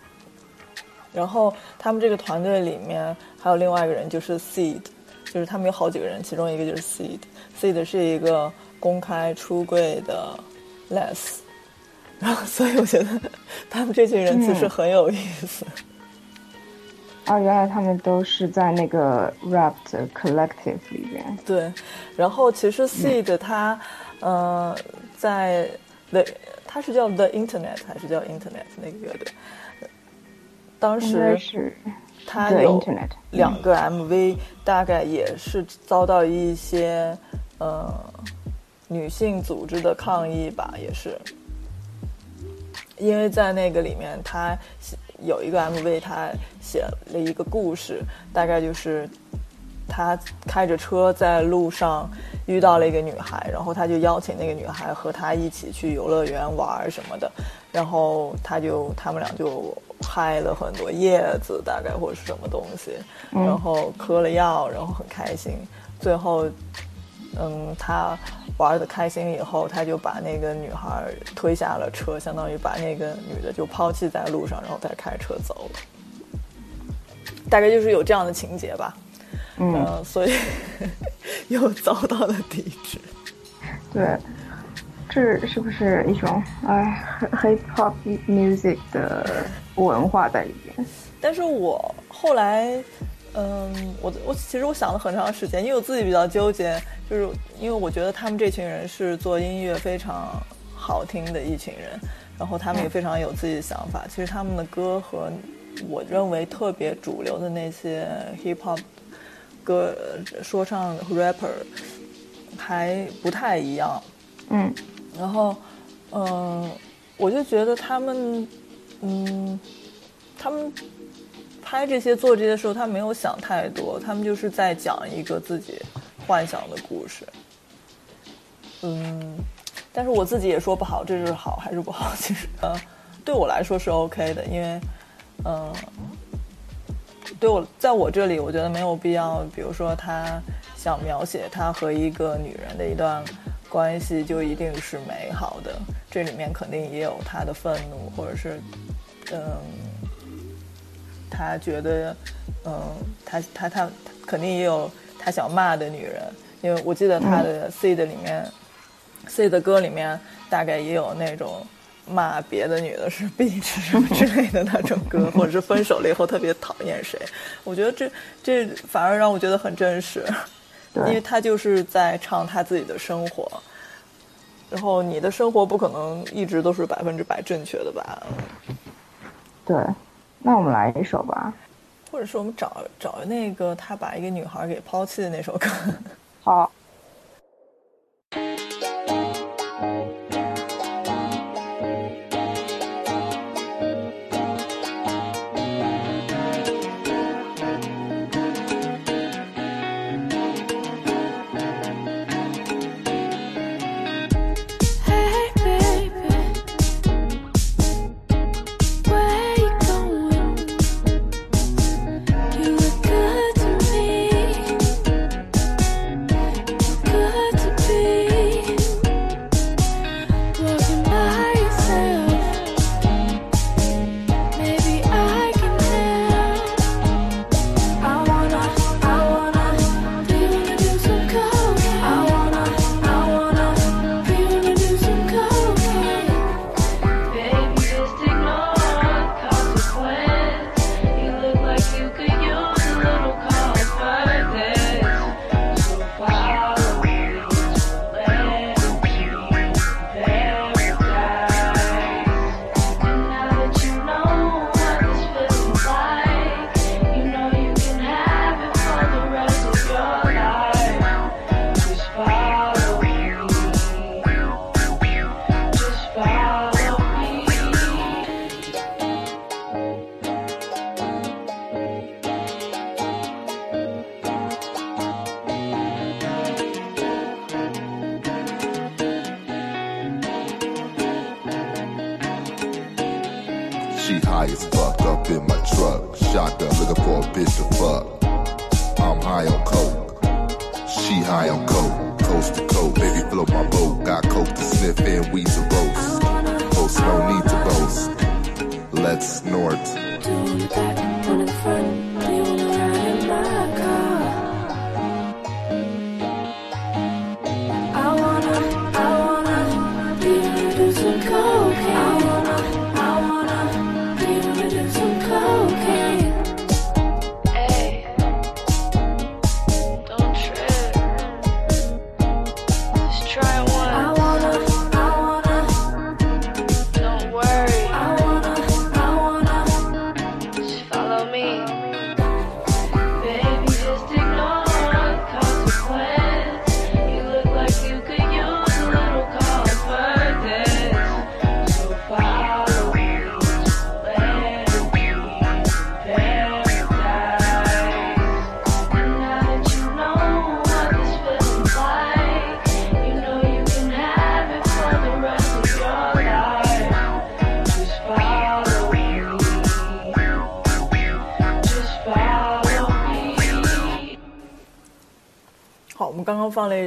然后他们这个团队里面还有另外一个人，就是 Seed，就是他们有好几个人，其中一个就是 Seed。Seed 是一个公开出柜的 Les，然后所以我觉得他们这群人其实很有意思。啊，原来他们都是在那个 rap 的 collective 里边。对，然后其实 Seed 他，呃，在 the 它是叫 The Internet 还是叫 Internet 那个乐队？当时是他有 Internet 两个 MV，大概也是遭到一些呃女性组织的抗议吧，也是。因为在那个里面，他写有一个 MV，他写了一个故事，大概就是他开着车在路上遇到了一个女孩，然后他就邀请那个女孩和他一起去游乐园玩什么的，然后他就他们俩就拍了很多叶子，大概或者是什么东西，然后嗑了药，然后很开心，最后嗯，他玩的开心以后，他就把那个女孩推下了车，相当于把那个女的就抛弃在路上，然后他开车走了。大概就是有这样的情节吧，嗯，呃，所以 又遭到了抵制。对，这是不是一种哎 hip hop music 的文化在里边？但是我后来，嗯，我我其实我想了很长时间，因为我自己比较纠结，就是因为我觉得他们这群人是做音乐非常好听的一群人，然后他们也非常有自己的想法。其实他们的歌和我认为特别主流的那些 hip hop 歌说唱 rapper 还不太一样。嗯然后，嗯、我就觉得他们，嗯，他们拍这些做这些时候，他没有想太多，他们就是在讲一个自己幻想的故事。嗯，但是我自己也说不好这是好还是不好。其实，呃，对我来说是 OK 的，因为，嗯、对我在我这里，我觉得没有必要，比如说他想描写他和一个女人的一段关系，就一定是美好的。这里面肯定也有他的愤怒，或者是，嗯，他觉得，嗯，他他他肯定也有他想骂的女人，因为我记得他的 C 的里面、C 的歌里面大概也有那种。骂别的女的是 bitch 什么之类的那种歌，或者是分手了以后特别讨厌谁，我觉得这这反而让我觉得很真实，因为，他就是在唱他自己的生活，然后你的生活不可能一直都是百分之百正确的吧，对，那我们来一首吧。或者是我们找找那个他把一个女孩给抛弃的那首歌，好，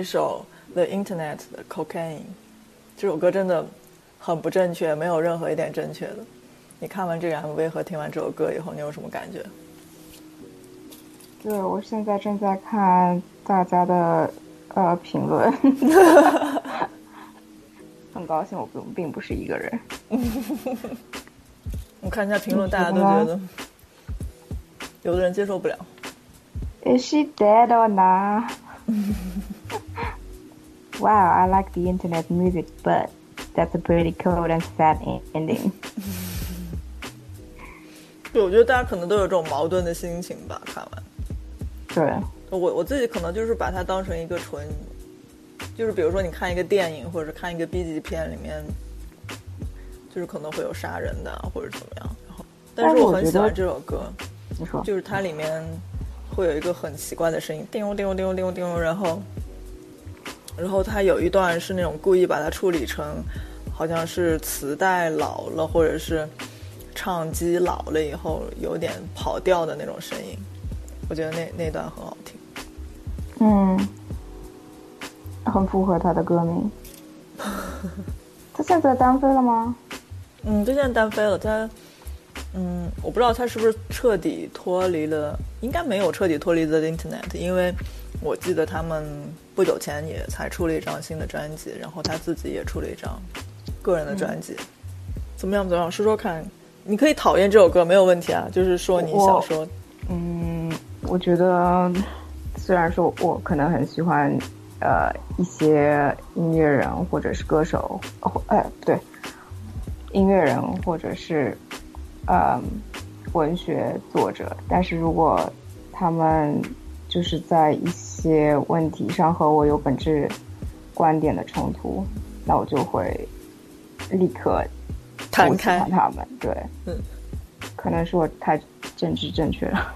首 The Internet 的 Cocaine，这首歌真的很不正确，没有任何一点正确的。你看完这个 MV 和听完这首歌以后，你有什么感觉？对，我现在正在看大家的呃评论，很高兴我并并不是一个人。我看一下评论，大家都觉得，有的人接受不了。Is she dead or not? wow, I like the internet music, but that's a pretty cold and sad en- ending. 对，我觉得大家可能都有这种矛盾的心情吧。看完，对，我我自己可能就是把它当成一个纯，就是比如说你看一个电影或者是看一个 B 级片里面，就是可能会有杀人的或者怎么样。然后，但是我很喜欢这首歌，你说就是它里面会有一个很奇怪的声音，叮咚叮咚叮咚叮咚，然后，然后他有一段是那种故意把它处理成，好像是磁带老了，或者是唱机老了以后有点跑调的那种声音，我觉得那那段很好听。嗯，很符合他的歌名。他现在单飞了吗？嗯，他现在单飞了，他，嗯，我不知道他是不是彻底脱离了，应该没有彻底脱离 The Internet，因为我记得他们不久前也才出了一张新的专辑，然后他自己也出了一张个人的专辑。怎么样？怎么样？说说看，你可以讨厌这首歌没有问题啊，就是说你想说，嗯，我觉得虽然说我可能很喜欢呃一些音乐人或者是歌手，哦哎不对，音乐人或者是呃文学作者，但是如果他们就是在一些问题上和我有本质观点的冲突，那我就会立刻弹开他们。对，嗯，可能是我太政治正确了。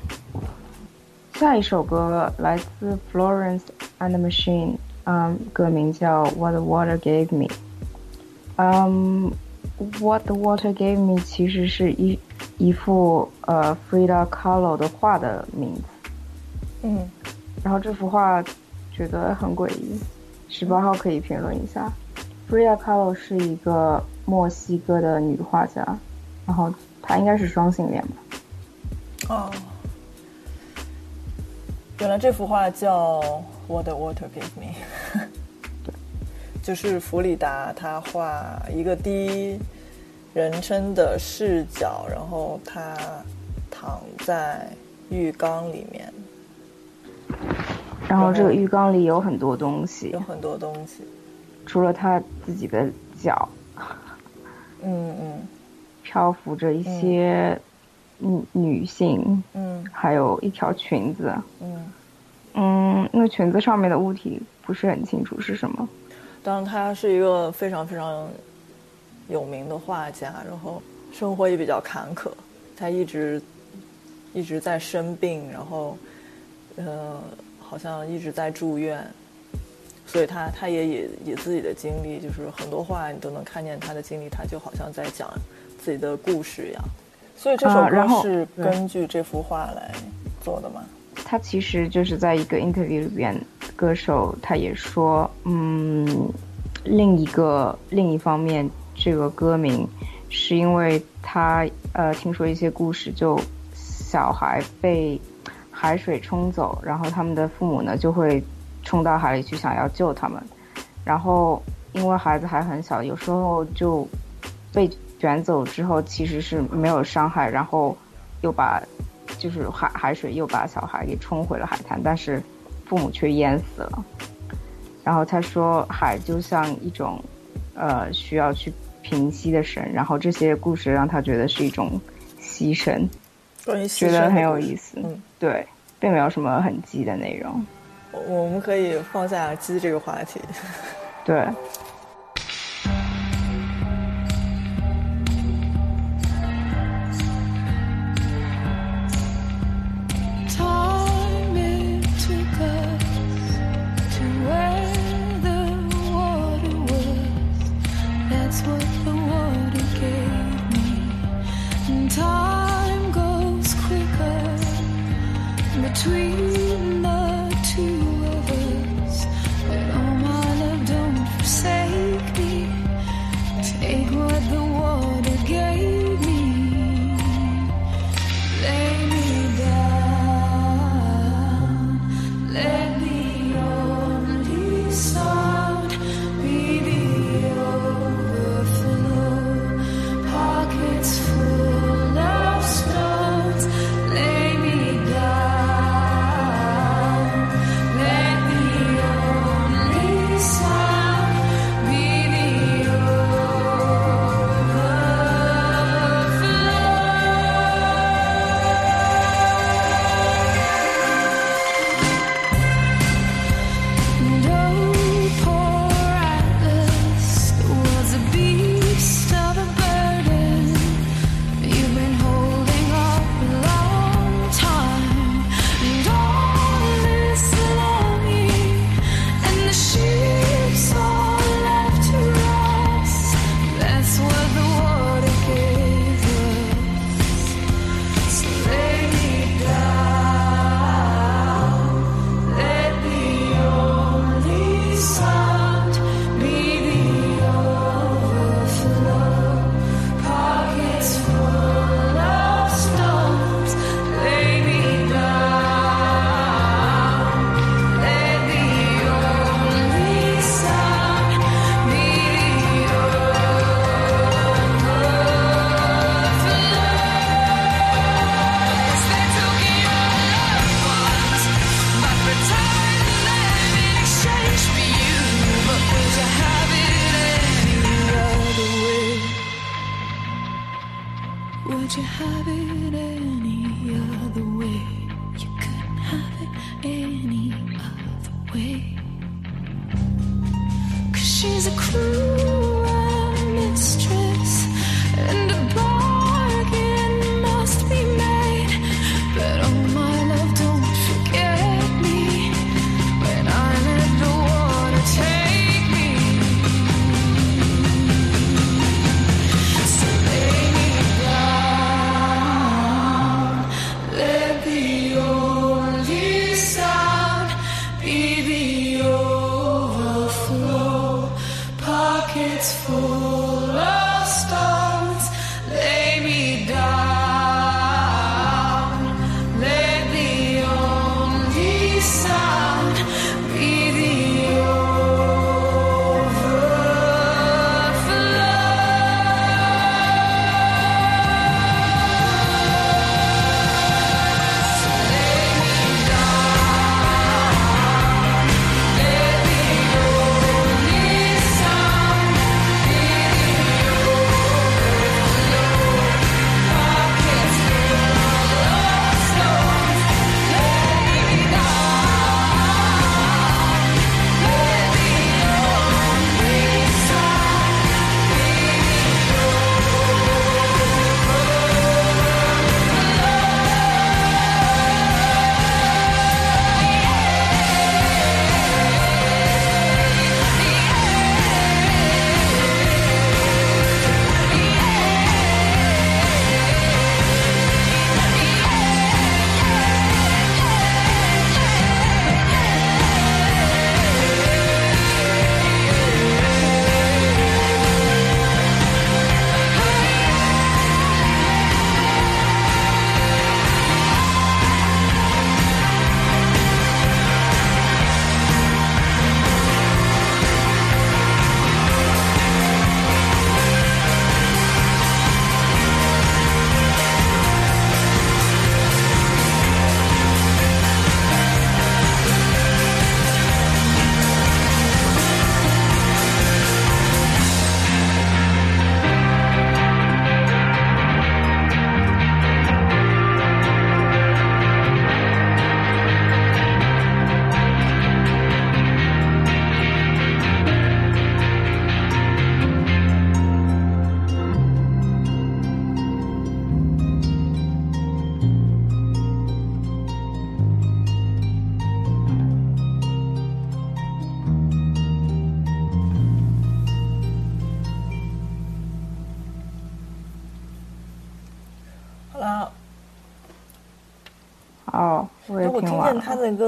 下一首歌来自 Florence and the Machine，嗯，歌名叫《What the Water Gave Me》。嗯，《What the Water Gave Me》其实是一一幅呃 Frida Kahlo 的画的名字。嗯，然后这幅画觉得很诡异，十八号可以评论一下。Frida Kahlo 是一个墨西哥的女画家，然后她应该是双性恋吧？哦，原来这幅画叫《What the Water Gave Me》，就是弗里达她画一个第一人称的视角，然后他躺在浴缸里面，然后这个浴缸里有很多东西有，很多东西。除了他自己的脚，嗯嗯漂浮着一些女女性，嗯还有一条裙子。嗯。嗯，那裙子上面的物体不是很清楚是什么。当然，他是一个非常非常有名的画家，然后生活也比较坎坷，他一直一直在生病，然后呃，好像一直在住院，所以他他也以以自己的经历，就是很多话你都能看见他的经历，他就好像在讲自己的故事一样。所以这首歌是根据这幅画来做的吗？他其实就是在一个 interview 里边，歌手他也说，嗯，另一个另一方面，这个歌名是因为他呃听说一些故事，就小孩被海水冲走，然后他们的父母呢就会冲到海里去想要救他们，然后因为孩子还很小，有时候就被卷走之后其实是没有伤害，然后又把就是海海水又把小孩给冲回了海滩，但是父母却淹死了。然后他说，海就像一种呃需要去平息的神，然后这些故事让他觉得是一种牺牲，觉得很有意思。嗯，对，并没有什么很激的内容。我我们可以放下鸡这个话题。对，tree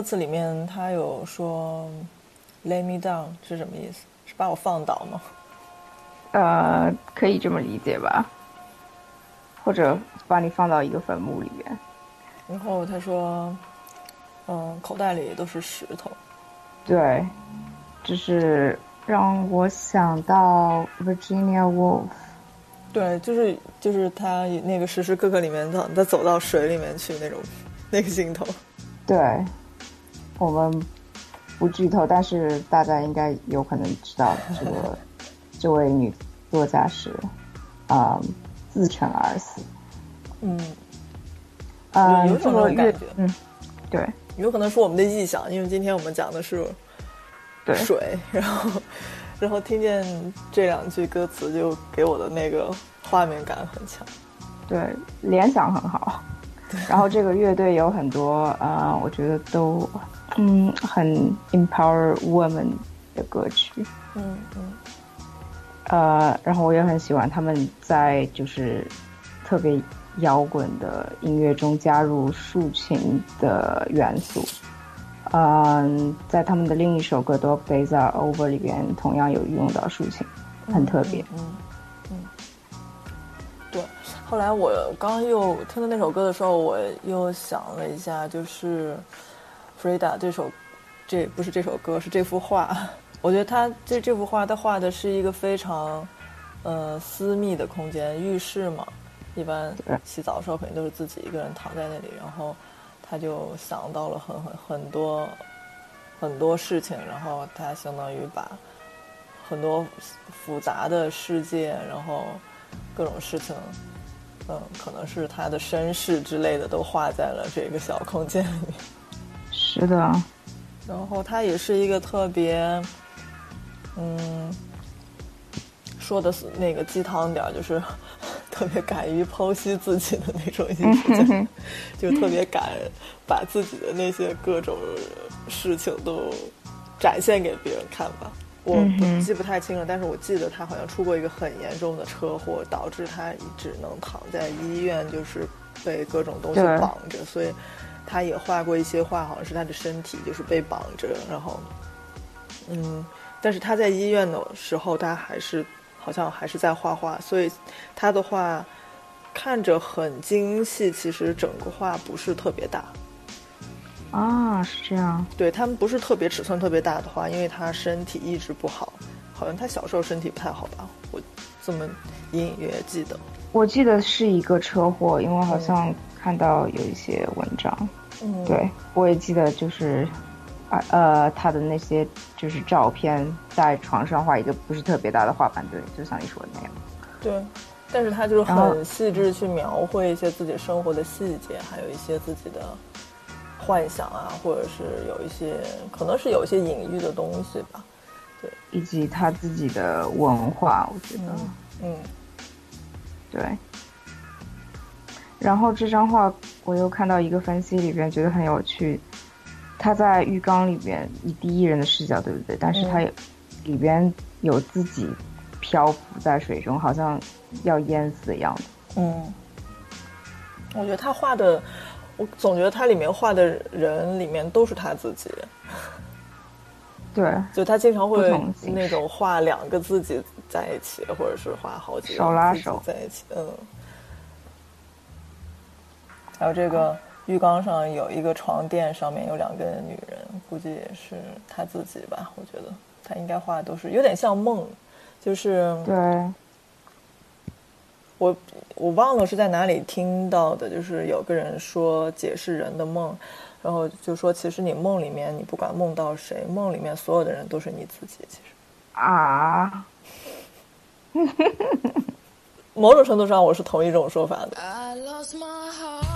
歌词里面，他有说 “lay me down” 是什么意思？是把我放倒吗？呃，可以这么理解吧，或者把你放到一个坟墓里面。然后他说，嗯，口袋里都是石头。对，就是让我想到 Virginia Woolf。对，就是就是他那个时时刻刻里面，他他走到水里面去那种那个镜头。对，我们不剧透，但是大家应该有可能知道这个这位女作家是啊、自沉而死。嗯，呃，有这种感觉嗯，对有可能是我们的臆想，因为今天我们讲的是对水，然后然后听见这两句歌词，就给我的那个画面感很强。对，联想很好。然后这个乐队有很多呃，我觉得都嗯很 empower woman 的歌曲。嗯嗯呃，然后我也很喜欢他们在就是特别摇滚的音乐中加入竖琴的元素。嗯、在他们的另一首歌《Dog Days Are Over》里边同样有用到竖琴，很特别。嗯嗯。对，后来我刚刚又听到那首歌的时候，我又想了一下，就是弗瑞达这首，这不是这首歌，是这幅画。我觉得他这这幅画，他画的是一个非常呃私密的空间，浴室嘛，一般洗澡的时候肯定都是自己一个人躺在那里，然后他就想到了很很很多很多事情，然后他相当于把很多复杂的世界，然后各种事情，嗯，可能是他的身世之类的，都画在了这个小空间里面。是的，然后他也是一个特别，嗯，说的是那个鸡汤点儿，就是 特别敢于剖析自己的那种艺术家，就特别敢把自己的那些各种事情都展现给别人看吧。我记不太清了，但是我记得他好像出过一个很严重的车祸，导致他只能躺在医院，就是被各种东西绑着，所以他也画过一些画，好像是他的身体就是被绑着，然后，嗯，但是他在医院的时候，他还是好像还是在画画，所以他的画看着很精细，其实整个画不是特别大。啊，是这样。对他们不是特别尺寸特别大的画，因为他身体一直不好，好像他小时候身体不太好吧，我这么隐隐约约记得。我记得是一个车祸，因为好像看到有一些文章。嗯，对，我也记得就是，啊呃，他的那些就是照片，在床上画一个不是特别大的画板，对，就像你说的那样。对，但是他就是很细致去描绘一些自己生活的细节，还有一些自己的幻想啊，或者是有一些可能是有一些隐喻的东西吧。对以及他自己的文化，我觉得，嗯对。然后这张画我又看到一个分析里边，觉得很有趣。他在浴缸里边以第一人的视角，对不对？但是他有、里边有自己漂浮在水中，好像要淹死的样子。嗯，我觉得他画的，我总觉得他里面画的人里面都是他自己。对，就他经常会那种画两个自己在一起，或者是画好几个手拉手在一起，嗯。还有这个浴缸上有一个床垫，上面有两个女人，估计也是他自己吧。我觉得他应该画的都是有点像梦，就是对，我我忘了是在哪里听到的，就是有个人说解释人的梦，然后就说其实你梦里面你不管梦到谁，梦里面所有的人都是你自己。其实啊，某种程度上我是同意这种说法的。I lost my heart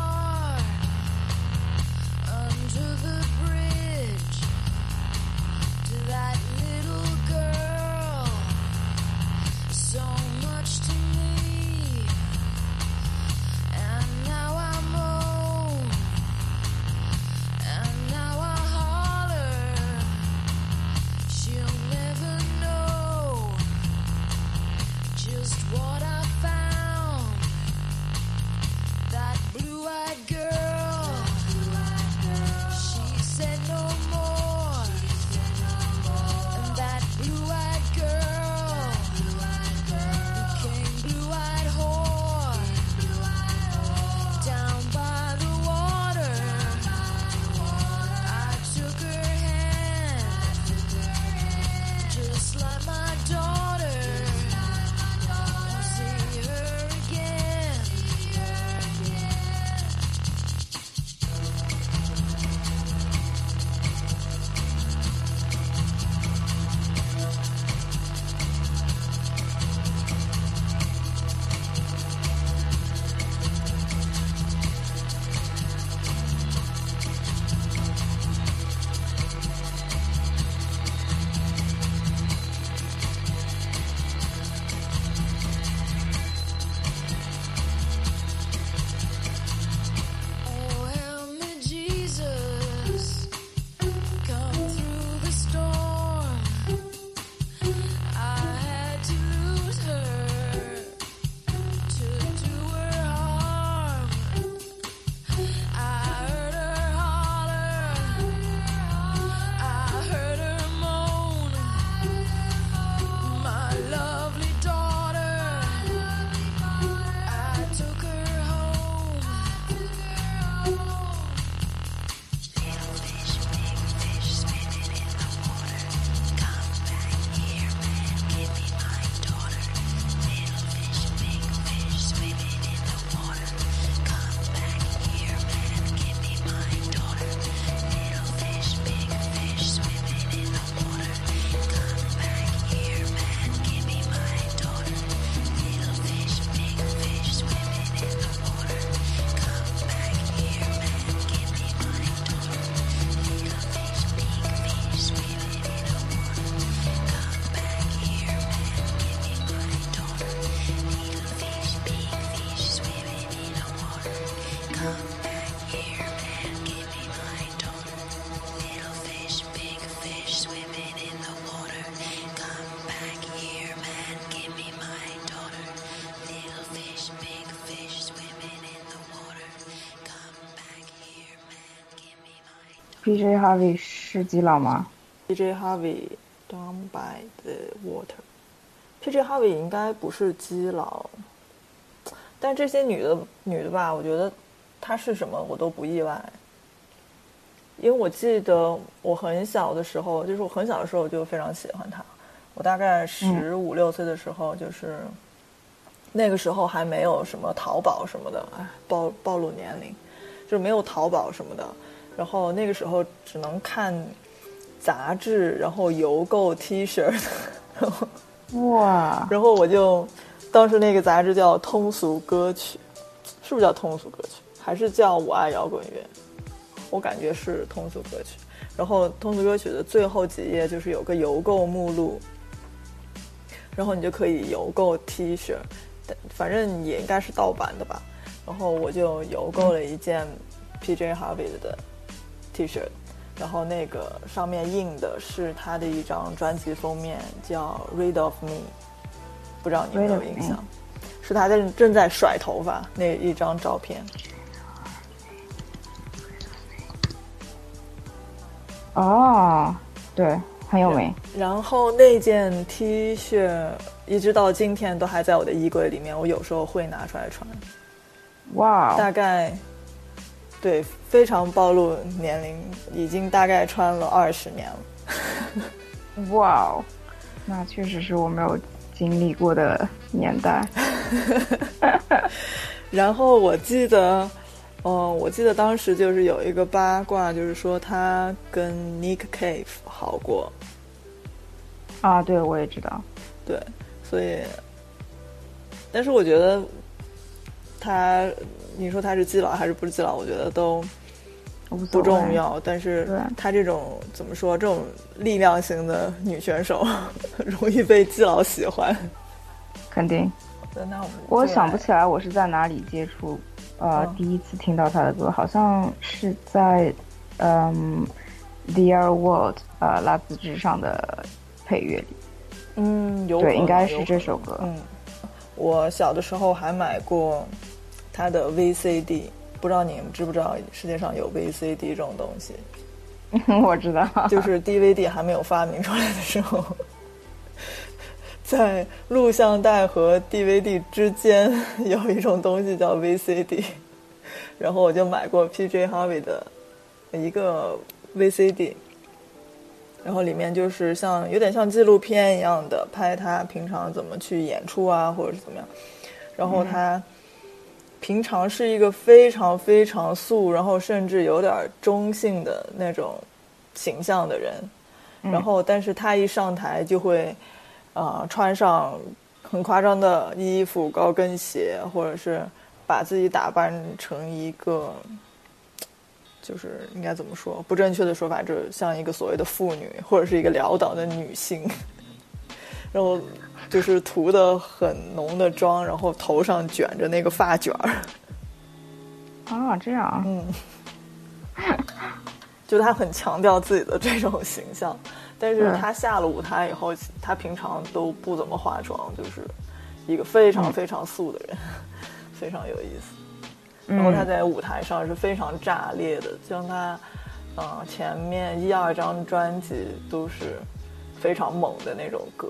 PJ Harvey 是基佬吗？PJ Harvey Down by the Water。PJ Harvey 应该不是基佬，但这些女的女的吧，我觉得她是什么我都不意外，因为我记得我很小的时候，就是我很小的时候就非常喜欢她。我大概十五六岁的时候，就是那个时候还没有什么淘宝什么的，哎，暴暴露年龄，就是没有淘宝什么的。然后那个时候只能看杂志，然后邮购 T 恤，然 后哇，然后我就当时那个杂志叫《通俗歌曲》，是不是叫通俗歌曲？还是叫我爱摇滚乐？我感觉是通俗歌曲。然后通俗歌曲的最后几页就是有个邮购目录，然后你就可以邮购 T 恤，但反正也应该是盗版的吧。然后我就邮购了一件 PJ Harvey 的 T 恤，然后那个上面印的是他的一张专辑封面，叫《Rid of Me》，不知道你有没有印象？是他在正在甩头发那一张照片。哦，对，很有名。然后那件 T 恤一直到今天都还在我的衣柜里面，我有时候会拿出来穿。哇，大概对，非常暴露年龄，已经大概穿了二十年了。哇哦，那确实是我没有经历过的年代。然后我记得，嗯、我记得当时就是有一个八卦，就是说他跟 Nick Cave 好过，啊，对，我也知道。对，所以，但是我觉得他，你说他是基佬还是不是基佬，我觉得都不重要。但是对他这种怎么说，这种力量型的女选手，容易被基佬喜欢。肯定。那我们我想不起来我是在哪里接触，呃，嗯第一次听到他的歌，好像是在，嗯，《Dear World》呃，拉兹之上的配乐里。嗯，有对，应该是这首歌。嗯，我小的时候还买过他的 VCD，不知道你们知不知道世界上有 VCD 这种东西？我知道。就是 DVD 还没有发明出来的时候，在录像带和 DVD 之间有一种东西叫 VCD，然后我就买过 PJ Harvey 的一个 VCD，然后里面就是像有点像纪录片一样的拍他平常怎么去演出啊，或者是怎么样，然后他。平常是一个非常非常素，然后甚至有点中性的那种形象的人，然后但是他一上台就会，呃，穿上很夸张的衣服、高跟鞋，或者是把自己打扮成一个，就是应该怎么说？不正确的说法就是像一个所谓的妇女，或者是一个潦倒的女性，然后就是涂的很浓的妆，然后头上卷着那个发卷儿。啊，这样啊。嗯，就他很强调自己的这种形象，但是他下了舞台以后，他平常都不怎么化妆，就是一个非常非常素的人，非常有意思。然后他在舞台上是非常炸裂的，像他，呃，前面一二张专辑都是非常猛的那种歌。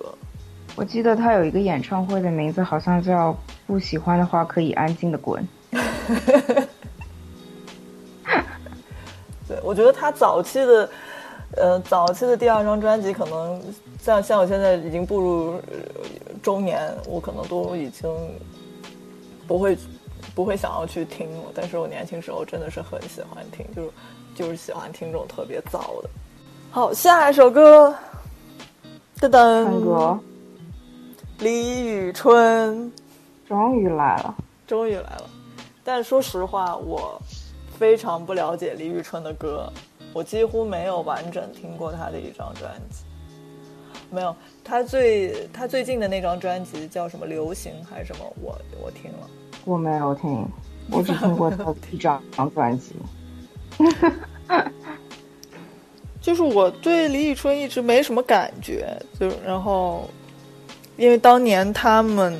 我记得他有一个演唱会的名字好像叫《不喜欢的话可以安静的滚》。对，我觉得他早期的，呃，早期的第二张专辑，可能像像我现在已经步入呃中年，我可能都已经不会不会想要去听了。但是我年轻时候真的是很喜欢听，就是就是喜欢听这种特别燥的。好，下一首歌，噔唱歌噔，李宇春终于来了。终于来了。但说实话，我非常不了解李宇春的歌，我几乎没有完整听过她的一张专辑。没有，她最她最近的那张专辑叫什么《流行》还是什么？我我听了。我没有听，我只听过他的一张专辑。就是我对李宇春一直没什么感觉，就然后，因为当年他们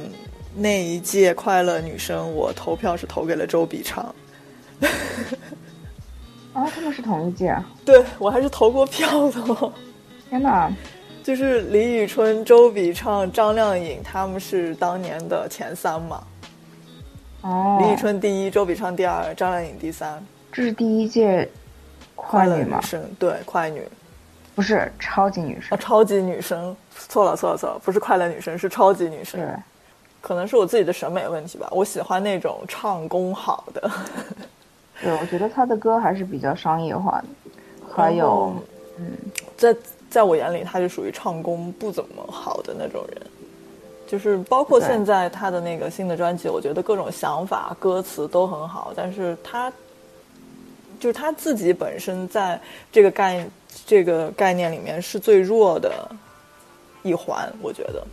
那一届快乐女生，我投票是投给了周笔畅。啊，他们是同一届啊！对我还是投过票的哦。天哪，就是李宇春、周笔畅、张靓颖，他们是当年的前三嘛。哦，李宇春第一，周笔畅第二，张靓颖第三。这是第一届快乐女吗？生，对，快女。不是超级女啊，生，超级女生，错了错了错了，不是快乐女生，是超级女生。对，可能是我自己的审美问题吧，我喜欢那种唱功好的。对，我觉得他的歌还是比较商业化的，还有，嗯，在在我眼里，他就属于唱功不怎么好的那种人。就是包括现在他的那个新的专辑，我觉得各种想法、歌词都很好，但是他就是他自己本身在这个概这个概念里面是最弱的一环，我觉得。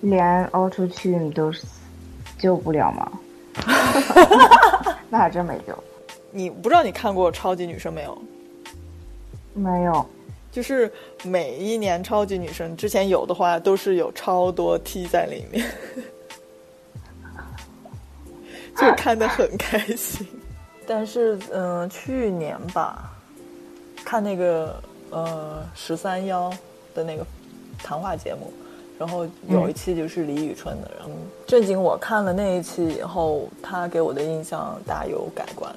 连 Auto Tune 都救不了吗？那还真没救，你不知道你看过《超级女生》没有？没有。就是每一年超级女生之前有的话，都是有超多 T 在里面，就看得很开心。但是，嗯、去年吧，看那个呃十三幺的那个谈话节目，然后有一期就是李宇春的，然后正经我看了那一期以后，他给我的印象大有改观。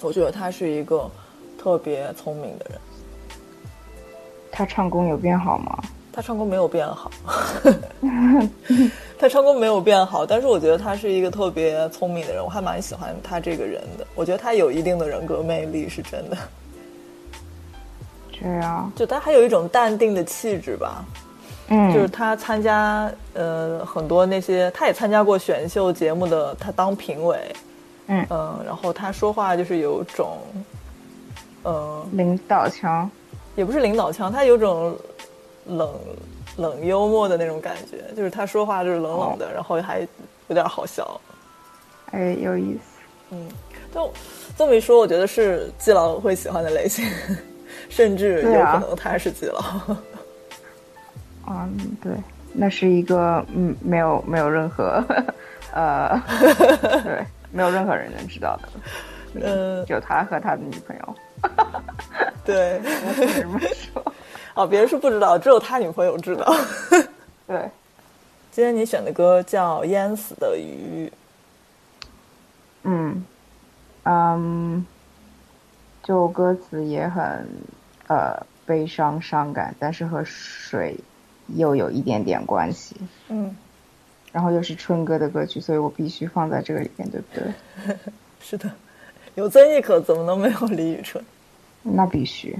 我觉得他是一个特别聪明的人。他唱功有变好吗？他唱功没有变好，他唱功没有变好，但是我觉得他是一个特别聪明的人，我还蛮喜欢他这个人的。我觉得他有一定的人格魅力，是真的。这样，就他还有一种淡定的气质吧，嗯，就是他参加呃很多那些，他也参加过选秀节目的，他当评委，嗯。嗯、然后他说话就是有种，呃，领导腔，也不是领导腔，他有种冷冷幽默的那种感觉，就是他说话就是冷冷的，然后还有点好笑。哎，有意思。嗯，就这么一说，我觉得是季老会喜欢的类型，甚至有可能他是季老。嗯，对，那是一个嗯，没有没有任何 呃，对，没有任何人能知道的，嗯，就他和他的女朋友。对，我不能这么说。哦，别人是不知道，只有他女朋友知道。对，今天你选的歌叫《淹死的鱼》，嗯嗯，就歌词也很呃悲伤伤感，但是和水又有一点点关系。嗯，然后又是春哥的歌曲，所以我必须放在这个里面，对不对？是的，有曾轶可怎么能没有李宇春？那必须。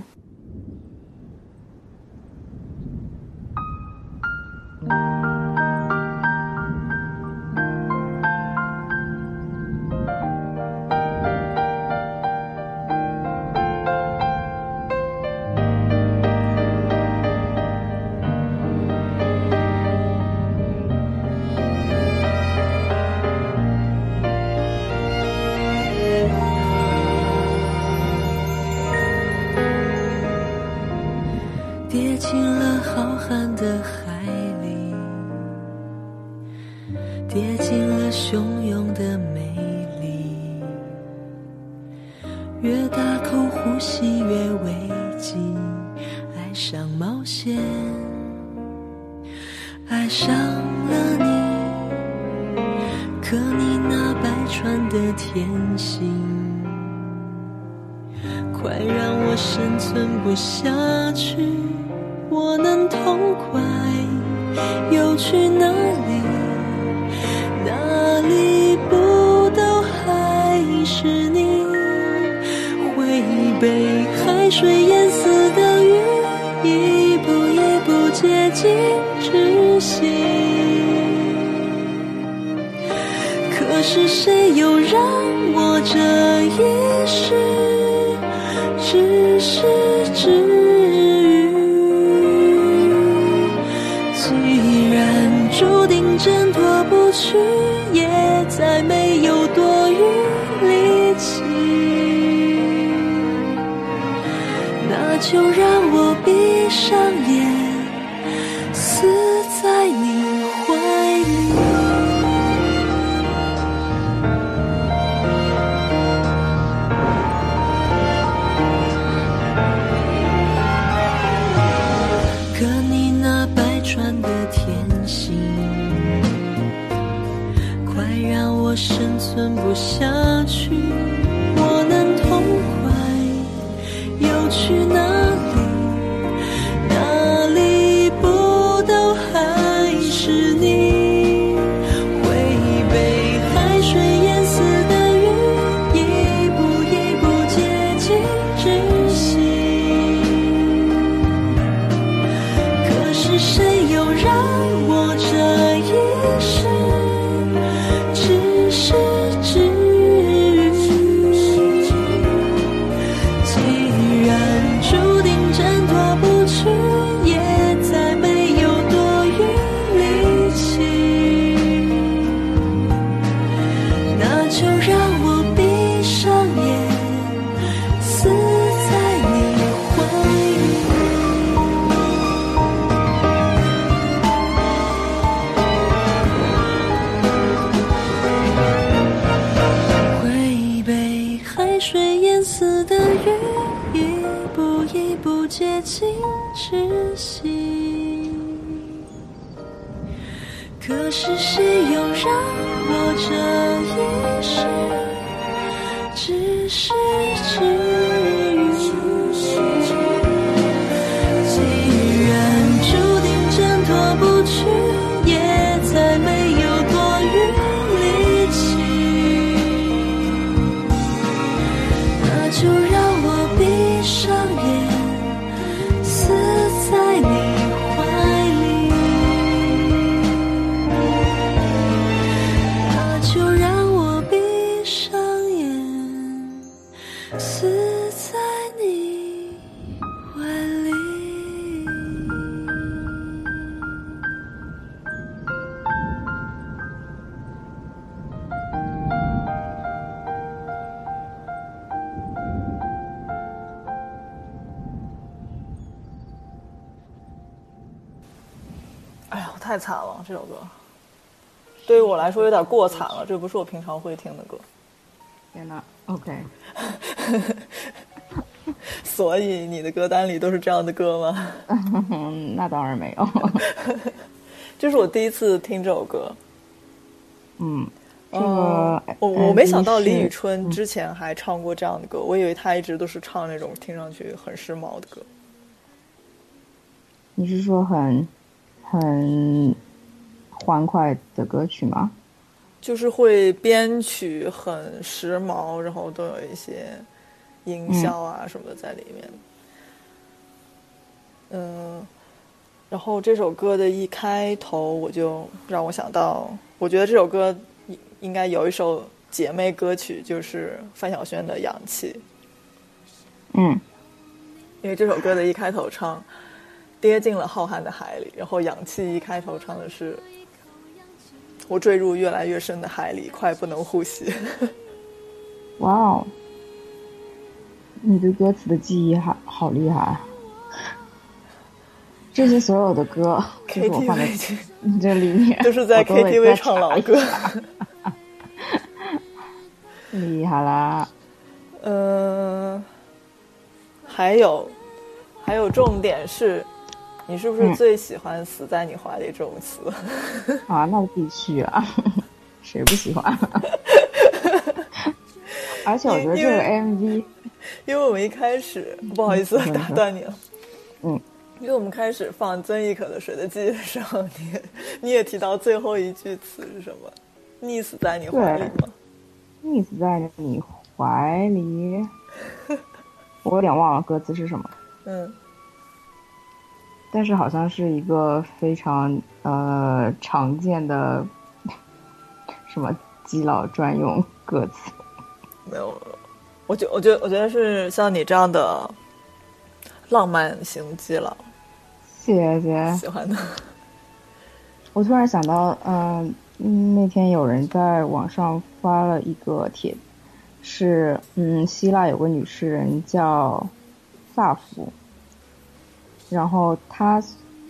来说有点过惨了，这不是我平常会听的歌，天呐 o k 所以你的歌单里都是这样的歌吗？那当然没有。这是我第一次听这首歌，嗯，这呃个我我没想到李宇春之前还唱过这样的歌，我以为她一直都是唱那种听上去很时髦的歌。你是说很很欢快的歌曲吗？就是会编曲很时髦，然后都有一些音效啊什么的在里面。嗯，然后这首歌的一开头我就让我想到，我觉得这首歌应应该有一首姐妹歌曲，就是范晓萱的《氧气》，嗯因为这首歌的一开头唱“跌进了浩瀚的海里”，然后《氧气》一开头唱的是“我坠入越来越深的海里，快不能呼吸”。哇哦，你对歌词的记忆还好厉害啊！这些所有的歌，就是我放在 KTV 你这里面，都是在 KTV 唱老歌。厉害啦！嗯，还有，还有重点是，你是不是嗯最喜欢“死在你怀里”这种词？啊，那必须啊，谁不喜欢？而且我觉得这个 MV，因为我们一开始不好意思嗯 打断你了，嗯，因为我们开始放曾轶可的《水的记忆》的时候，你你也提到最后一句词是什么？溺死在你怀里吗？溺死在你怀里，我有点忘了歌词是什么，嗯，但是好像是一个非常呃常见的什么基佬专用歌词。没有，我觉我觉得我觉得是像你这样的浪漫型基佬谢谢。喜欢的。我突然想到，嗯、嗯，那天有人在网上发了一个帖，是嗯，希腊有个女诗人叫萨福，然后她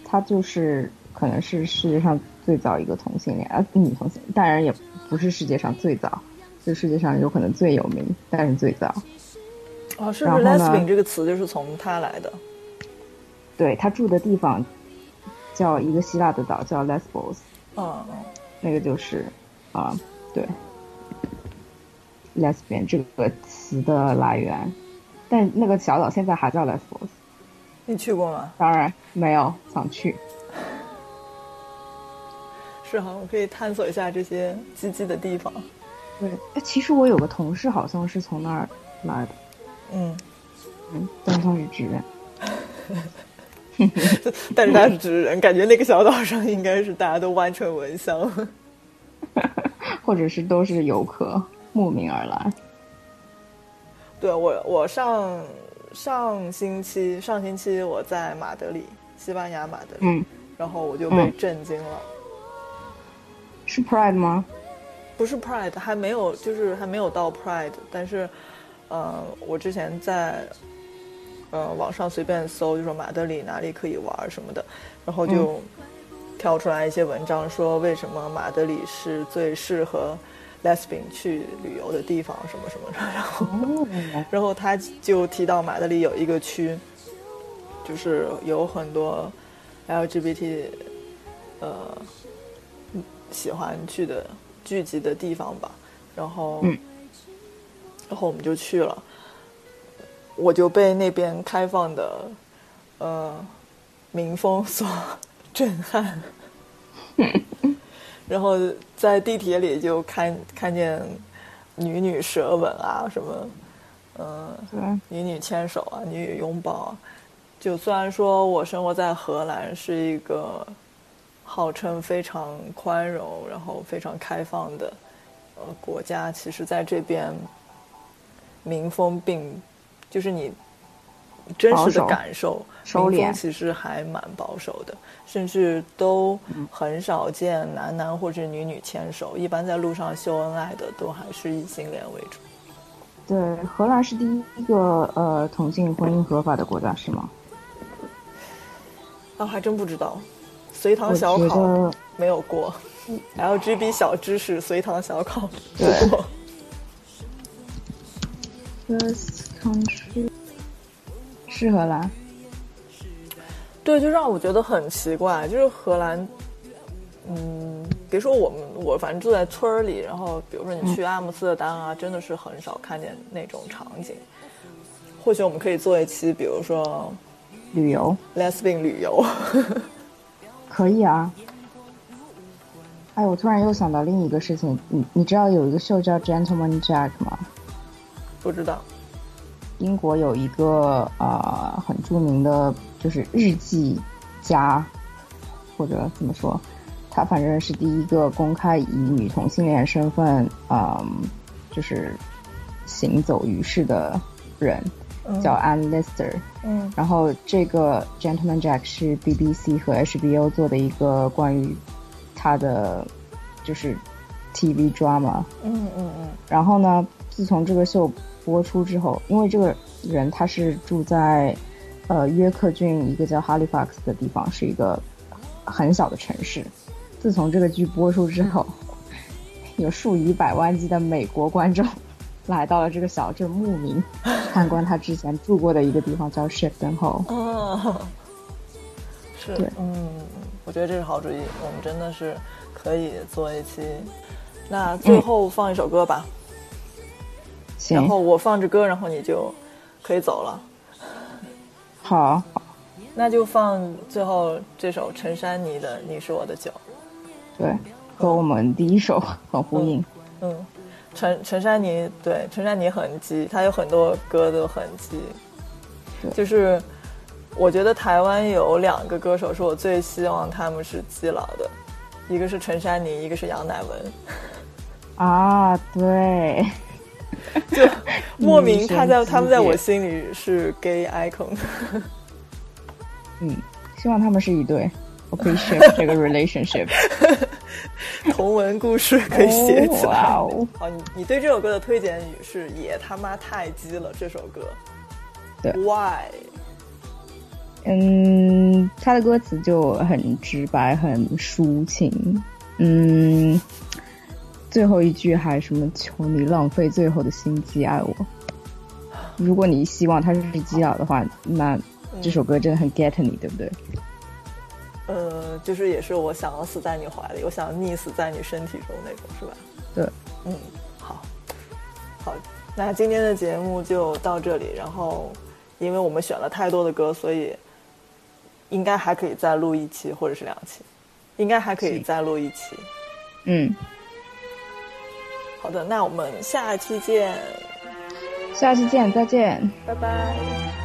她就是可能是世界上最早一个同性恋啊，女同性，当然也不是世界上最早，就世界上有可能最有名，但是最早。哦，是不是 “lesbian” 这个词就是从他来的？对她住的地方叫一个希腊的岛叫 Lesbos，嗯，那个就是啊、对，lesbian 这个词的来源，但那个小岛现在还叫 Lesbos。你去过吗？当然没有，想去。是哈，我可以探索一下这些积极的地方。对，哎，其实我有个同事好像是从那儿来的，嗯，嗯，但他是直人。但是他是直人，感觉那个小岛上应该是大家都弯唇闻香。或者是都是游客慕名而来。对我，我上上星期上星期我在马德里，西班牙马德里，嗯，然后我就被嗯震惊了。是 Pride 吗？不是 Pride，还没有，就是还没有到 Pride，但是，呃，我之前在呃网上随便搜，就说马德里哪里可以玩什么的，然后就跳出来一些文章，说为什么马德里是最适合 lesbian 去旅游的地方，什么什么的，然后。哦，然后他就提到马德里有一个区，就是有很多 LGBT 呃喜欢去的聚集的地方吧。然后，嗯然后我们就去了，我就被那边开放的呃民风所 震撼。然后在地铁里就看看见女女舌吻啊什么，嗯、对，女女牵手啊，女女拥抱啊。就虽然说我生活在荷兰，是一个号称非常宽容，然后非常开放的呃国家，其实在这边民风并就是你真实的感受，收敛其实还蛮保守的，甚至都很少见男男或者女女牵手，一般在路上秀恩爱的都还是异性恋为主。对，荷兰是第一个呃同性婚姻合法的国家是吗？啊，还真不知道，随堂小考没有过，LGB 小知识随堂小考不对过。First country 是荷兰，对，就让我觉得很奇怪，就是荷兰，嗯，别说我们，我反正住在村儿里，然后比如说你去阿姆斯特丹啊，真的是很少看见那种场景。或许我们可以做一期，比如说旅游 lesbian 旅游。可以啊。哎，我突然又想到另一个事情，你你知道有一个秀叫 Gentleman Jack 吗？不知道，英国有一个呃很著名的，就是日记家，或者怎么说，他反正是第一个公开以女同性恋身份，嗯，就是行走于世的人，叫 Anne Lister。嗯然后这个 Gentleman Jack 是 BBC 和 HBO 做的一个关于他的就是 TV drama。嗯嗯嗯然后呢，自从这个秀播出之后，因为这个人他是住在呃约克郡一个叫 Halifax 的地方，是一个很小的城市。自从这个剧播出之后，有数以百万计的美国观众来到了这个小镇慕名 参观他之前住过的一个地方，叫 Shipton Hall。哦，是对，嗯，我觉得这是好主意，我们真的是可以做一期。那最后放一首歌吧，行然，后我放着歌，然后你就可以走了。好，那就放最后这首陈珊妮的《你是我的酒》。对，和我们第一首很呼应。嗯，陈陈珊妮对陈珊妮很基，她有很多歌都很基。对就是我觉得台湾有两个歌手是我最希望他们是基佬的，一个是陈珊妮，一个是杨乃文。啊，对，就莫名他在他们在我心里是 gay icon。嗯，希望他们是一对，appreciate 这个 relationship。同文故事可以写起来。哦哇哦好，你你对这首歌的推荐语是“也他妈太鸡了”这首歌。对，Why？嗯，他的歌词就很直白，很抒情。嗯，最后一句还什么求你浪费最后的心机爱我。如果你希望他是基鸡佬的话那这首歌真的很 get 你对不对？呃就是也是我想要死在你怀里我想要溺死在你身体中那种是吧？对。嗯好。好那今天的节目就到这里然后因为我们选了太多的歌所以应该还可以再录一期或者是两期。应该还可以再录一期。嗯。好的那我们下期见。下期见再见。拜拜。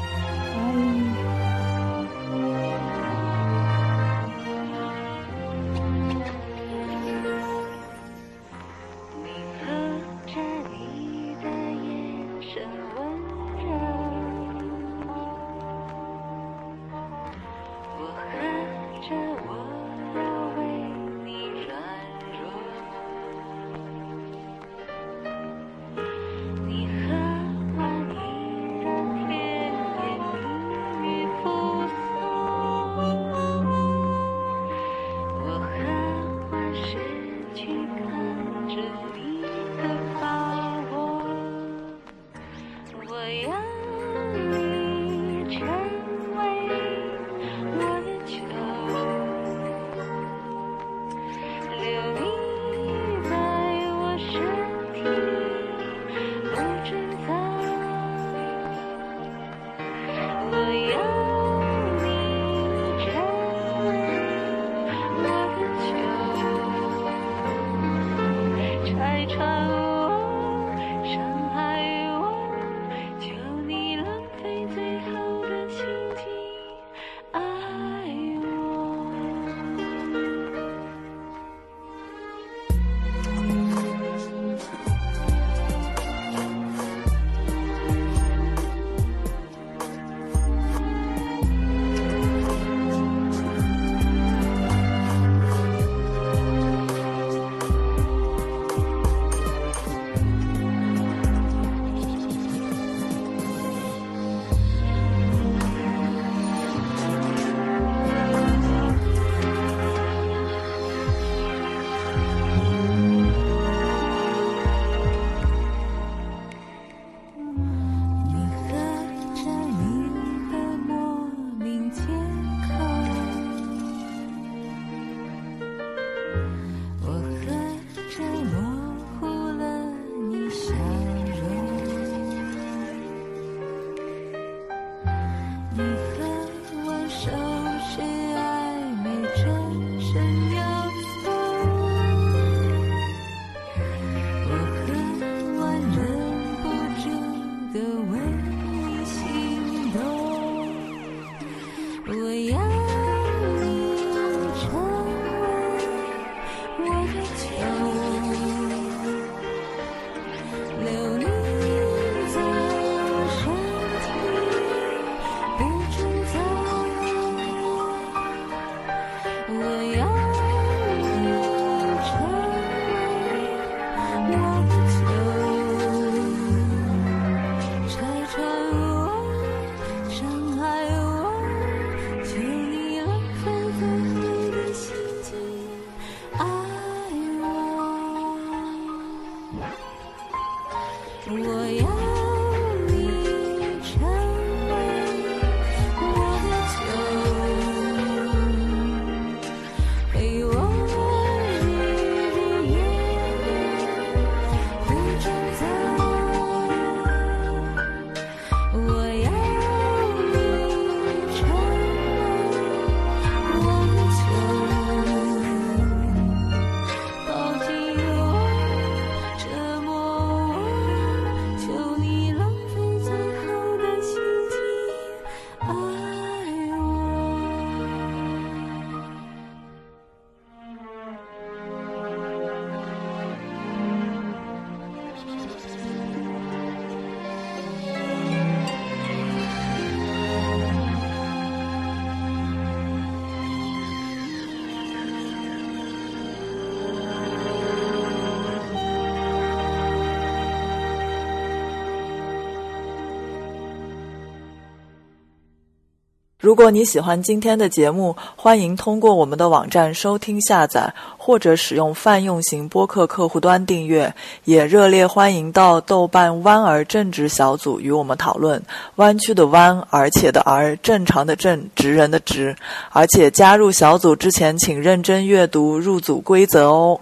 如果你喜欢今天的节目欢迎通过我们的网站收听下载或者使用泛用型播客客户端订阅也热烈欢迎到豆瓣弯儿正直小组与我们讨论。弯曲的弯而且的而正常的正直人的直。而且加入小组之前请认真阅读入组规则哦。